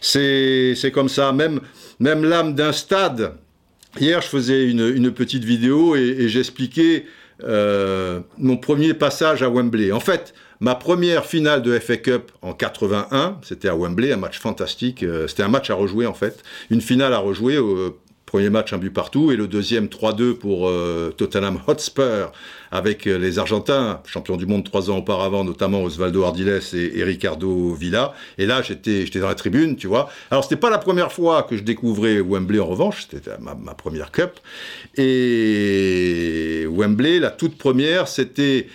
C'est comme ça, même, même l'âme d'un stade. Hier, je faisais une, petite vidéo et, j'expliquais mon premier passage à Wembley. En fait, Ma première finale de FA Cup en 81, c'était à Wembley, un match fantastique. Euh, c'était un match à rejouer en fait, une finale à rejouer. Au premier match un but partout et le deuxième 3-2 pour euh, Tottenham Hotspur avec euh, les Argentins, champions du monde trois ans auparavant, notamment Osvaldo Ardiles et, Ricardo Villa. Et là, j'étais, j'étais dans la tribune, tu vois. Alors, c'était pas la première fois que je découvrais Wembley en revanche, c'était ma, ma, première cup. Et Wembley, la toute première, c'était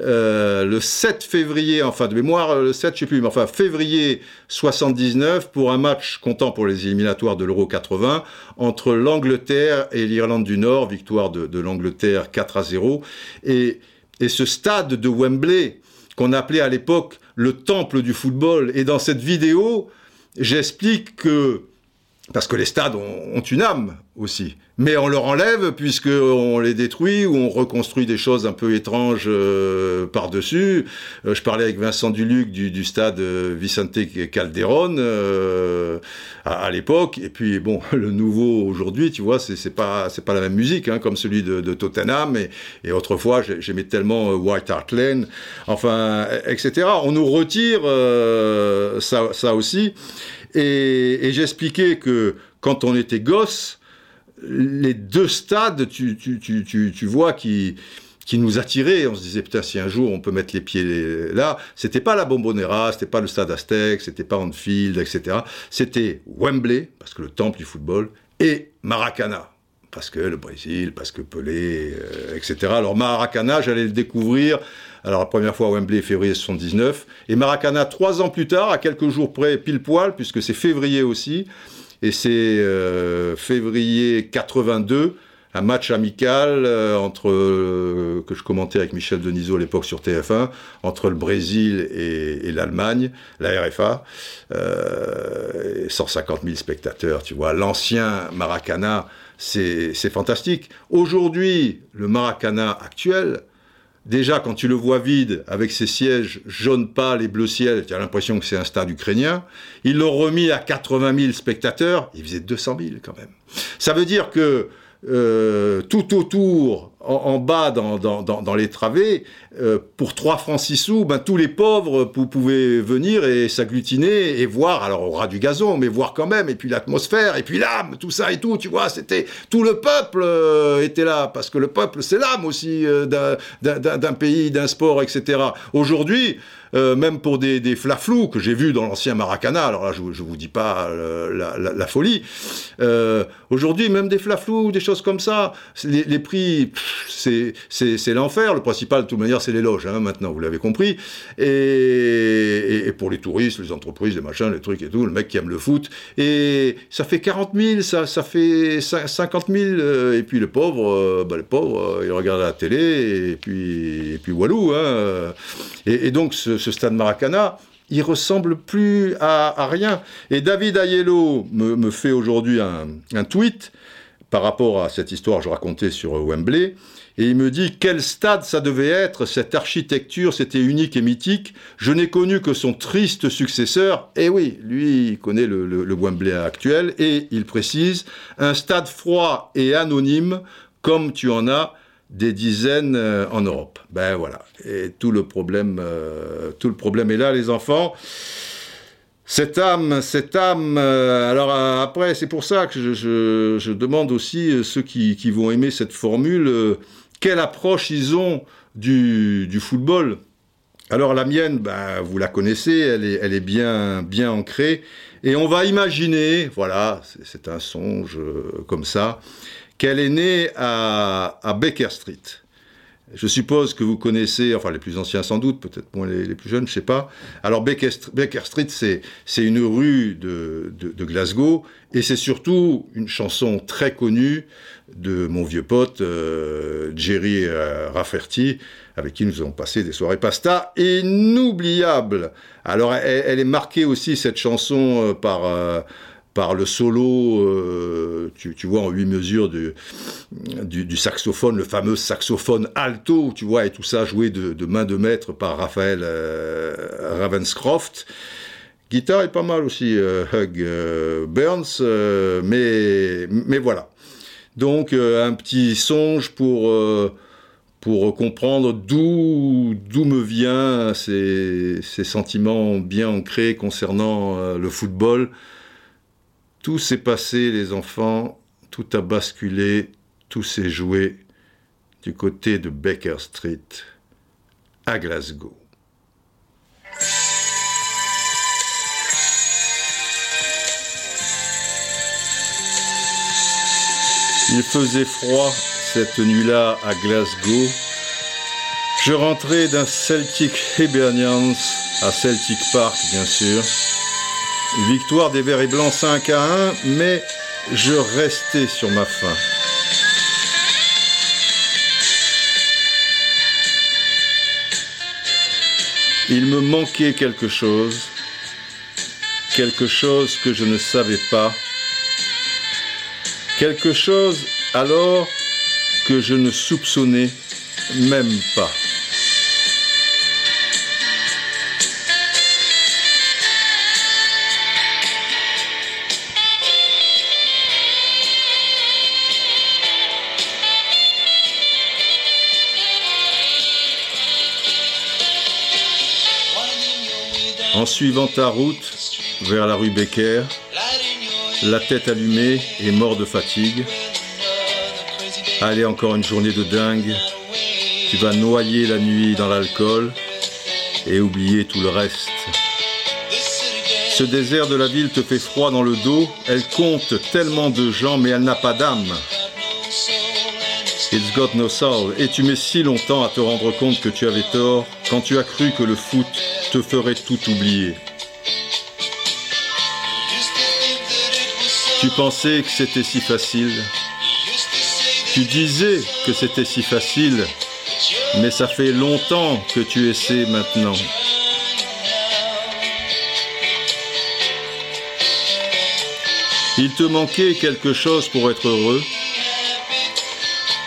euh, le 7 février, enfin de mémoire, le 7, je sais plus, mais enfin février 79 pour un match comptant pour les éliminatoires de l'Euro 80 entre l'Angleterre et l'Irlande du Nord, victoire de, l'Angleterre 4 à 0. Et, et ce stade de Wembley, qu'on appelait à l'époque le temple du football, et dans cette vidéo, j'explique que parce que les stades ont, une âme aussi. Mais on leur enlève puisqu'on les détruit ou on reconstruit des choses un peu étranges euh, par-dessus. Euh, je parlais avec Vincent Duluc du, stade euh, Vicente Calderon à, l'époque. Et puis bon, <laughs> le nouveau aujourd'hui, tu vois, c'est pas c'est pas la même musique hein, comme celui de, Tottenham. Et, autrefois, j'aimais tellement White Hart Lane, enfin, etc. On nous retire ça, ça aussi. Et, j'expliquais que quand on était gosse, les deux stades, tu, vois, qui, qui nous attiraient. On se disait, putain, si un jour on peut mettre les pieds là, c'était pas la Bombonera, c'était pas le stade Aztec, c'était pas Anfield, etc. C'était Wembley, parce que le temple du football, et Maracana, parce que le Brésil, parce que Pelé, euh, etc. Alors Maracana, j'allais le découvrir alors la première fois à Wembley, février 79. Et Maracana, trois ans plus tard, à quelques jours près, pile poil, puisque c'est février aussi. Et c'est euh, février 82 un match amical euh, entre euh, que je commentais avec Michel Denisot à l'époque sur TF1 entre le Brésil et, l'Allemagne, la RFA, 150 000 spectateurs, tu vois, l'ancien Maracana, c'est fantastique. Aujourd'hui, le Maracana actuel, Déjà, quand tu le vois vide, avec ses sièges jaune pâle et bleu ciel, tu as l'impression que c'est un stade ukrainien. Ils l'ont remis à 80 000 spectateurs, il faisait 200 000 quand même. Ça veut dire que euh, tout autour, en, bas dans, dans, dans, les travées, euh, pour 3 francs 6 sous, ben, tous les pauvres pouvaient venir et s'agglutiner et voir, alors au ras du gazon, mais voir quand même, et puis l'atmosphère, et puis l'âme, tout ça et tout, tu vois, c'était tout le peuple euh, était là, parce que le peuple, c'est l'âme aussi d'un pays, d'un sport, etc. Aujourd'hui, euh, même pour des, des flaflous que j'ai vus dans l'ancien Maracana, alors là je, je vous dis pas euh, la, folie, euh, aujourd'hui même des flaflous, des choses comme ça, les, prix, c'est l'enfer, le principal de toute manière c'est les loges, hein, maintenant vous l'avez compris, et, pour les touristes, les entreprises, les machins, les trucs et tout, le mec qui aime le foot, et ça fait 40 000, ça, fait 50 000, et puis les pauvres, bah, les pauvres, ils regardent la télé, et puis, et puis walou, hein, et donc ce, ce stade Maracana, il ressemble plus à, rien. Et David Aiello me, fait aujourd'hui un, tweet par rapport à cette histoire que je racontais sur Wembley, et il me dit quel stade ça devait être, cette architecture, c'était unique et mythique. Je n'ai connu que son triste successeur. Et oui, lui, il connaît le, le Wembley actuel, et il précise un stade froid et anonyme comme tu en as des dizaines euh, en Europe. Ben voilà. Et tout le problème, euh, tout le problème est là, les enfants. Cette âme, cette âme. Euh, alors après, c'est pour ça que je, demande aussi ceux qui, vont aimer cette formule, quelle approche ils ont du, football? Alors la mienne, ben, vous la connaissez, elle est, elle est bien, bien ancrée. Et on va imaginer, voilà, c'est un songe comme ça, qu'elle est née à, Baker Street. Je suppose que vous connaissez, enfin les plus anciens sans doute, peut-être moins les, plus jeunes, je ne sais pas. Alors Baker, Street, c'est une rue de, Glasgow, et c'est surtout une chanson très connue de mon vieux pote euh, Jerry euh, Rafferty, avec qui nous avons passé des soirées pasta inoubliables. Alors elle, est marquée aussi cette chanson euh, par par le solo, euh, tu, vois, en huit mesures du, du, saxophone, le fameux saxophone alto, tu vois, et tout ça joué de, main de maître par Raphaël euh, Ravenscroft. Guitare est pas mal aussi, euh, Hug Burns, mais, mais voilà. Donc un petit songe pour, pour comprendre d'où, me viennent ces, ces sentiments bien ancrés concernant le football. Tout s'est passé, les enfants, tout a basculé, tout s'est joué du côté de Baker Street, à Glasgow. Il faisait froid cette nuit-là à Glasgow. Je rentrais d'un Celtic Hibernians à Celtic Park, bien sûr. Victoire des Verts et Blancs 5 à 1, mais je restais sur ma faim. Il me manquait quelque chose, quelque chose que je ne savais pas, quelque chose alors que je ne soupçonnais même pas. En suivant ta route vers la rue Becker, la tête allumée et mort de fatigue, allez encore une journée de dingue, tu vas noyer la nuit dans l'alcool et oublier tout le reste. Ce désert de la ville te fait froid dans le dos, elle compte tellement de gens mais elle n'a pas d'âme. It's got no soul. Et tu mets si longtemps à te rendre compte que tu avais tort quand tu as cru que le foot te ferait tout oublier. Tu pensais que c'était si facile. Tu disais que c'était si facile, mais ça fait longtemps que tu essaies maintenant. Il te manquait quelque chose pour être heureux.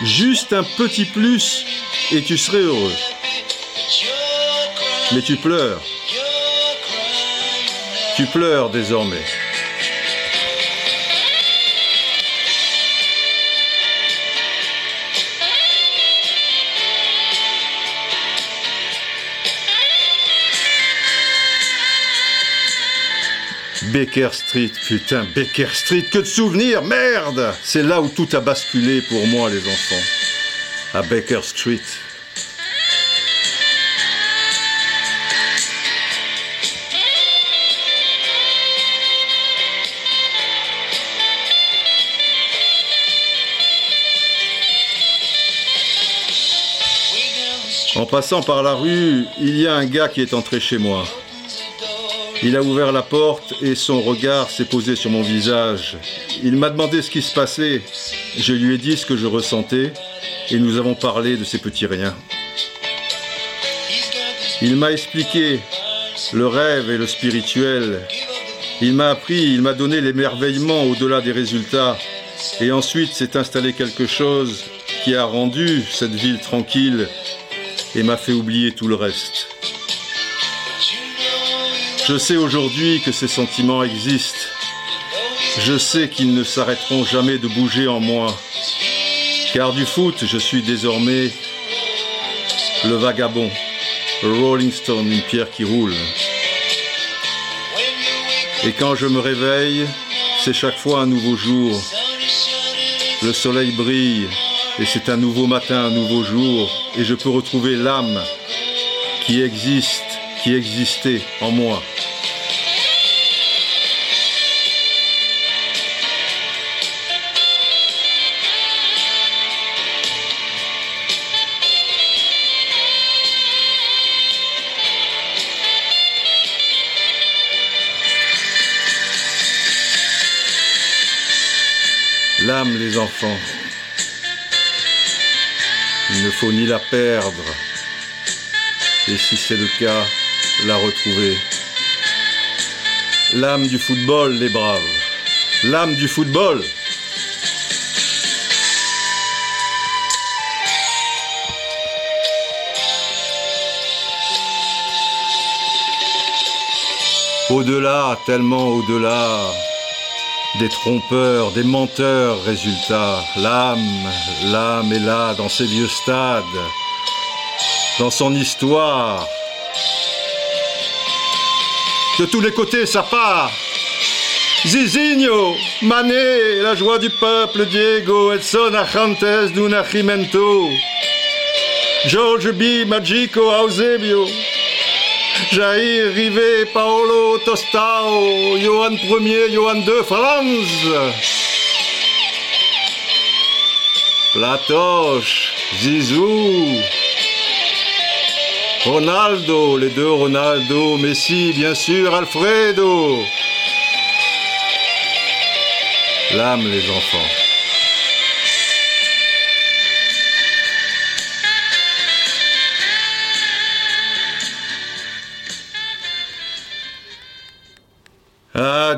Juste un petit plus et tu serais heureux. Mais tu pleures. Tu pleures désormais. Baker Street, putain, Baker Street, que de souvenirs, merde C'est là où tout a basculé pour moi, les enfants. À Baker Street. Passant par la rue, il y a un gars qui est entré chez moi. Il a ouvert la porte et son regard s'est posé sur mon visage. Il m'a demandé ce qui se passait. Je lui ai dit ce que je ressentais et nous avons parlé de ces petits riens. Il m'a expliqué le rêve et le spirituel. Il m'a appris, il m'a donné l'émerveillement au-delà des résultats. Et ensuite s'est installé quelque chose qui a rendu cette ville tranquille et m'a fait oublier tout le reste. Je sais aujourd'hui que ces sentiments existent. Je sais qu'ils ne s'arrêteront jamais de bouger en moi. Car du foot, je suis désormais le vagabond, le Rolling Stone, une pierre qui roule. Et quand je me réveille, c'est chaque fois un nouveau jour. Le soleil brille et c'est un nouveau matin, un nouveau jour. Et je peux retrouver l'âme qui existe, qui existait en moi. L'âme, les enfants. Il ne faut ni la perdre, et si c'est le cas, la retrouver. L'âme du football, les braves. L'âme du football. Au-delà, tellement au-delà, des trompeurs, des menteurs, résultat. L'âme, l'âme est là dans ses vieux stades, dans son histoire. De tous les côtés, ça part. Zizinho, Mané, la joie du peuple, Diego, Edson, Ajantes, Dunachimento, George B, Magico, Eusebio, Jair, Rivet, Paolo, Tostao, Johan Ier, Johan II, Franz. Platoche, Zizou. Ronaldo, les deux Ronaldo, Messi, bien sûr, Alfredo. L'âme, les enfants.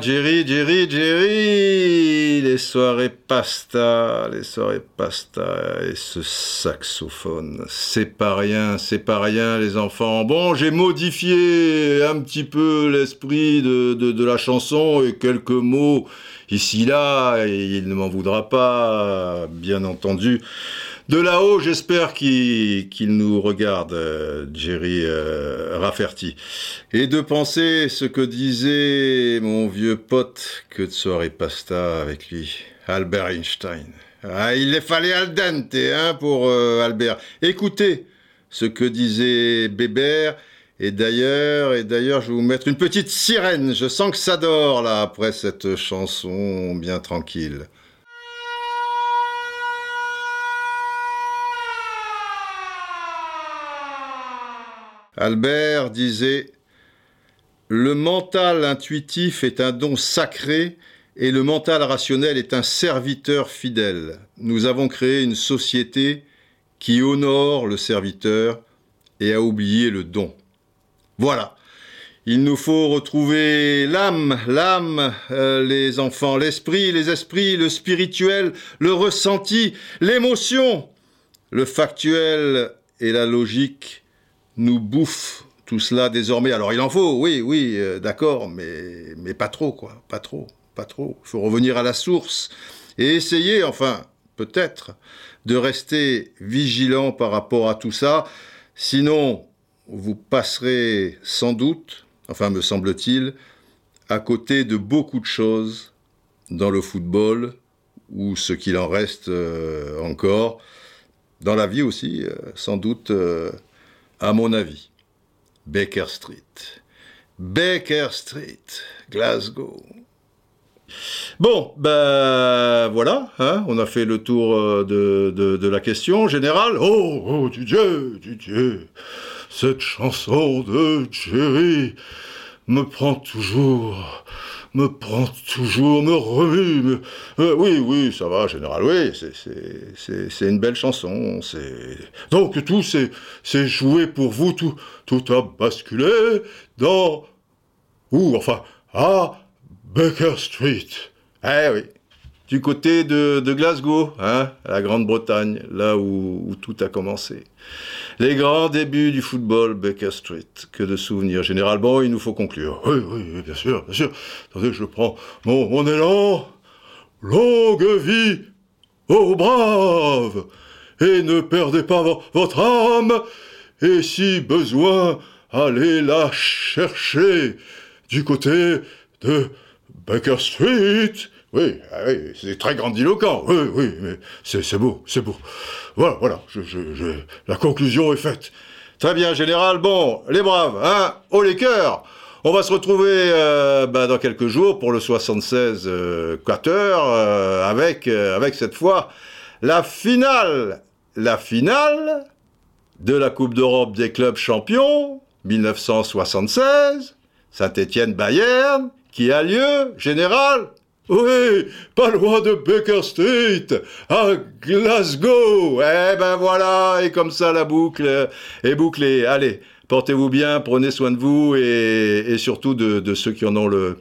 Jerry, Jerry, Jerry Les soirées pasta, les soirées pasta et ce saxophone. C'est pas rien, c'est pas rien, les enfants. Bon, j'ai modifié un petit peu l'esprit de, de, la chanson et quelques mots ici, là, et il ne m'en voudra pas, bien entendu. De là-haut, j'espère qu'il nous regarde, euh, Jerry euh, Rafferty. Et de penser ce que disait mon vieux pote que de soirée pasta avec lui, Albert Einstein. Ah, il les fallait al dente hein, pour euh, Albert. Écoutez ce que disait Bébert. Et d'ailleurs, et d'ailleurs, je vais vous mettre une petite sirène. Je sens que ça dort là après cette chanson bien tranquille. Albert disait Le mental intuitif est un don sacré et le mental rationnel est un serviteur fidèle. Nous avons créé une société qui honore le serviteur et a oublié le don. Voilà. Il nous faut retrouver l'âme, l'âme, euh, les enfants, l'esprit, les esprits, le spirituel, le ressenti, l'émotion. Le factuel et la logique nous bouffent tout cela désormais. Alors il en faut, oui, oui, euh, d'accord, mais, mais pas trop, quoi, pas trop, pas trop. Il faut revenir à la source et essayer, enfin, peut-être, de rester vigilant par rapport à tout ça. Sinon, vous passerez sans doute enfin me semble-t-il, à côté de beaucoup de choses dans le football, ou ce qu'il en reste euh, encore, dans la vie aussi, euh, sans doute, à mon avis. Baker Street. Baker Street, Glasgow. Bon, ben voilà, hein, on a fait le tour de, de, la question générale. Oh, oh, Dieu, Dieu cette chanson de Jerry me prend toujours, me prend toujours, me remue. Euh, oui, oui, ça va, général, oui, c'est une belle chanson. Donc tout c'est joué pour vous, tout, tout a basculé dans... Où, enfin, à Baker Street. Eh oui, du côté de, Glasgow, hein, la Grande-Bretagne, là où, tout a commencé. Les grands débuts du football, Baker Street, que de souvenirs. Généralement, il nous faut conclure. Oui, oui, bien sûr, bien sûr. Attendez, je prends mon, mon élan. Longue vie aux braves Et ne perdez pas votre âme Et si besoin, allez la chercher du côté de Baker Street oui, ah oui c'est très grandiloquent. Oui, oui, mais c'est beau, c'est beau. Voilà, voilà, la conclusion est faite. Très bien, général. Bon, les braves, hein, haut les cœurs. On va se retrouver euh, bah, dans quelques jours pour le 76 euh, euh, avec, euh, avec cette fois la finale. La finale de la Coupe d'Europe des clubs champions 1976, Saint-Étienne-Bayern, qui a lieu, général, oui, pas loin de Baker Street, à Glasgow. Eh ben voilà, et comme ça la boucle est bouclée. Allez, portez-vous bien, prenez soin de vous et, surtout de, ceux qui en ont le,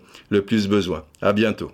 plus besoin. À bientôt.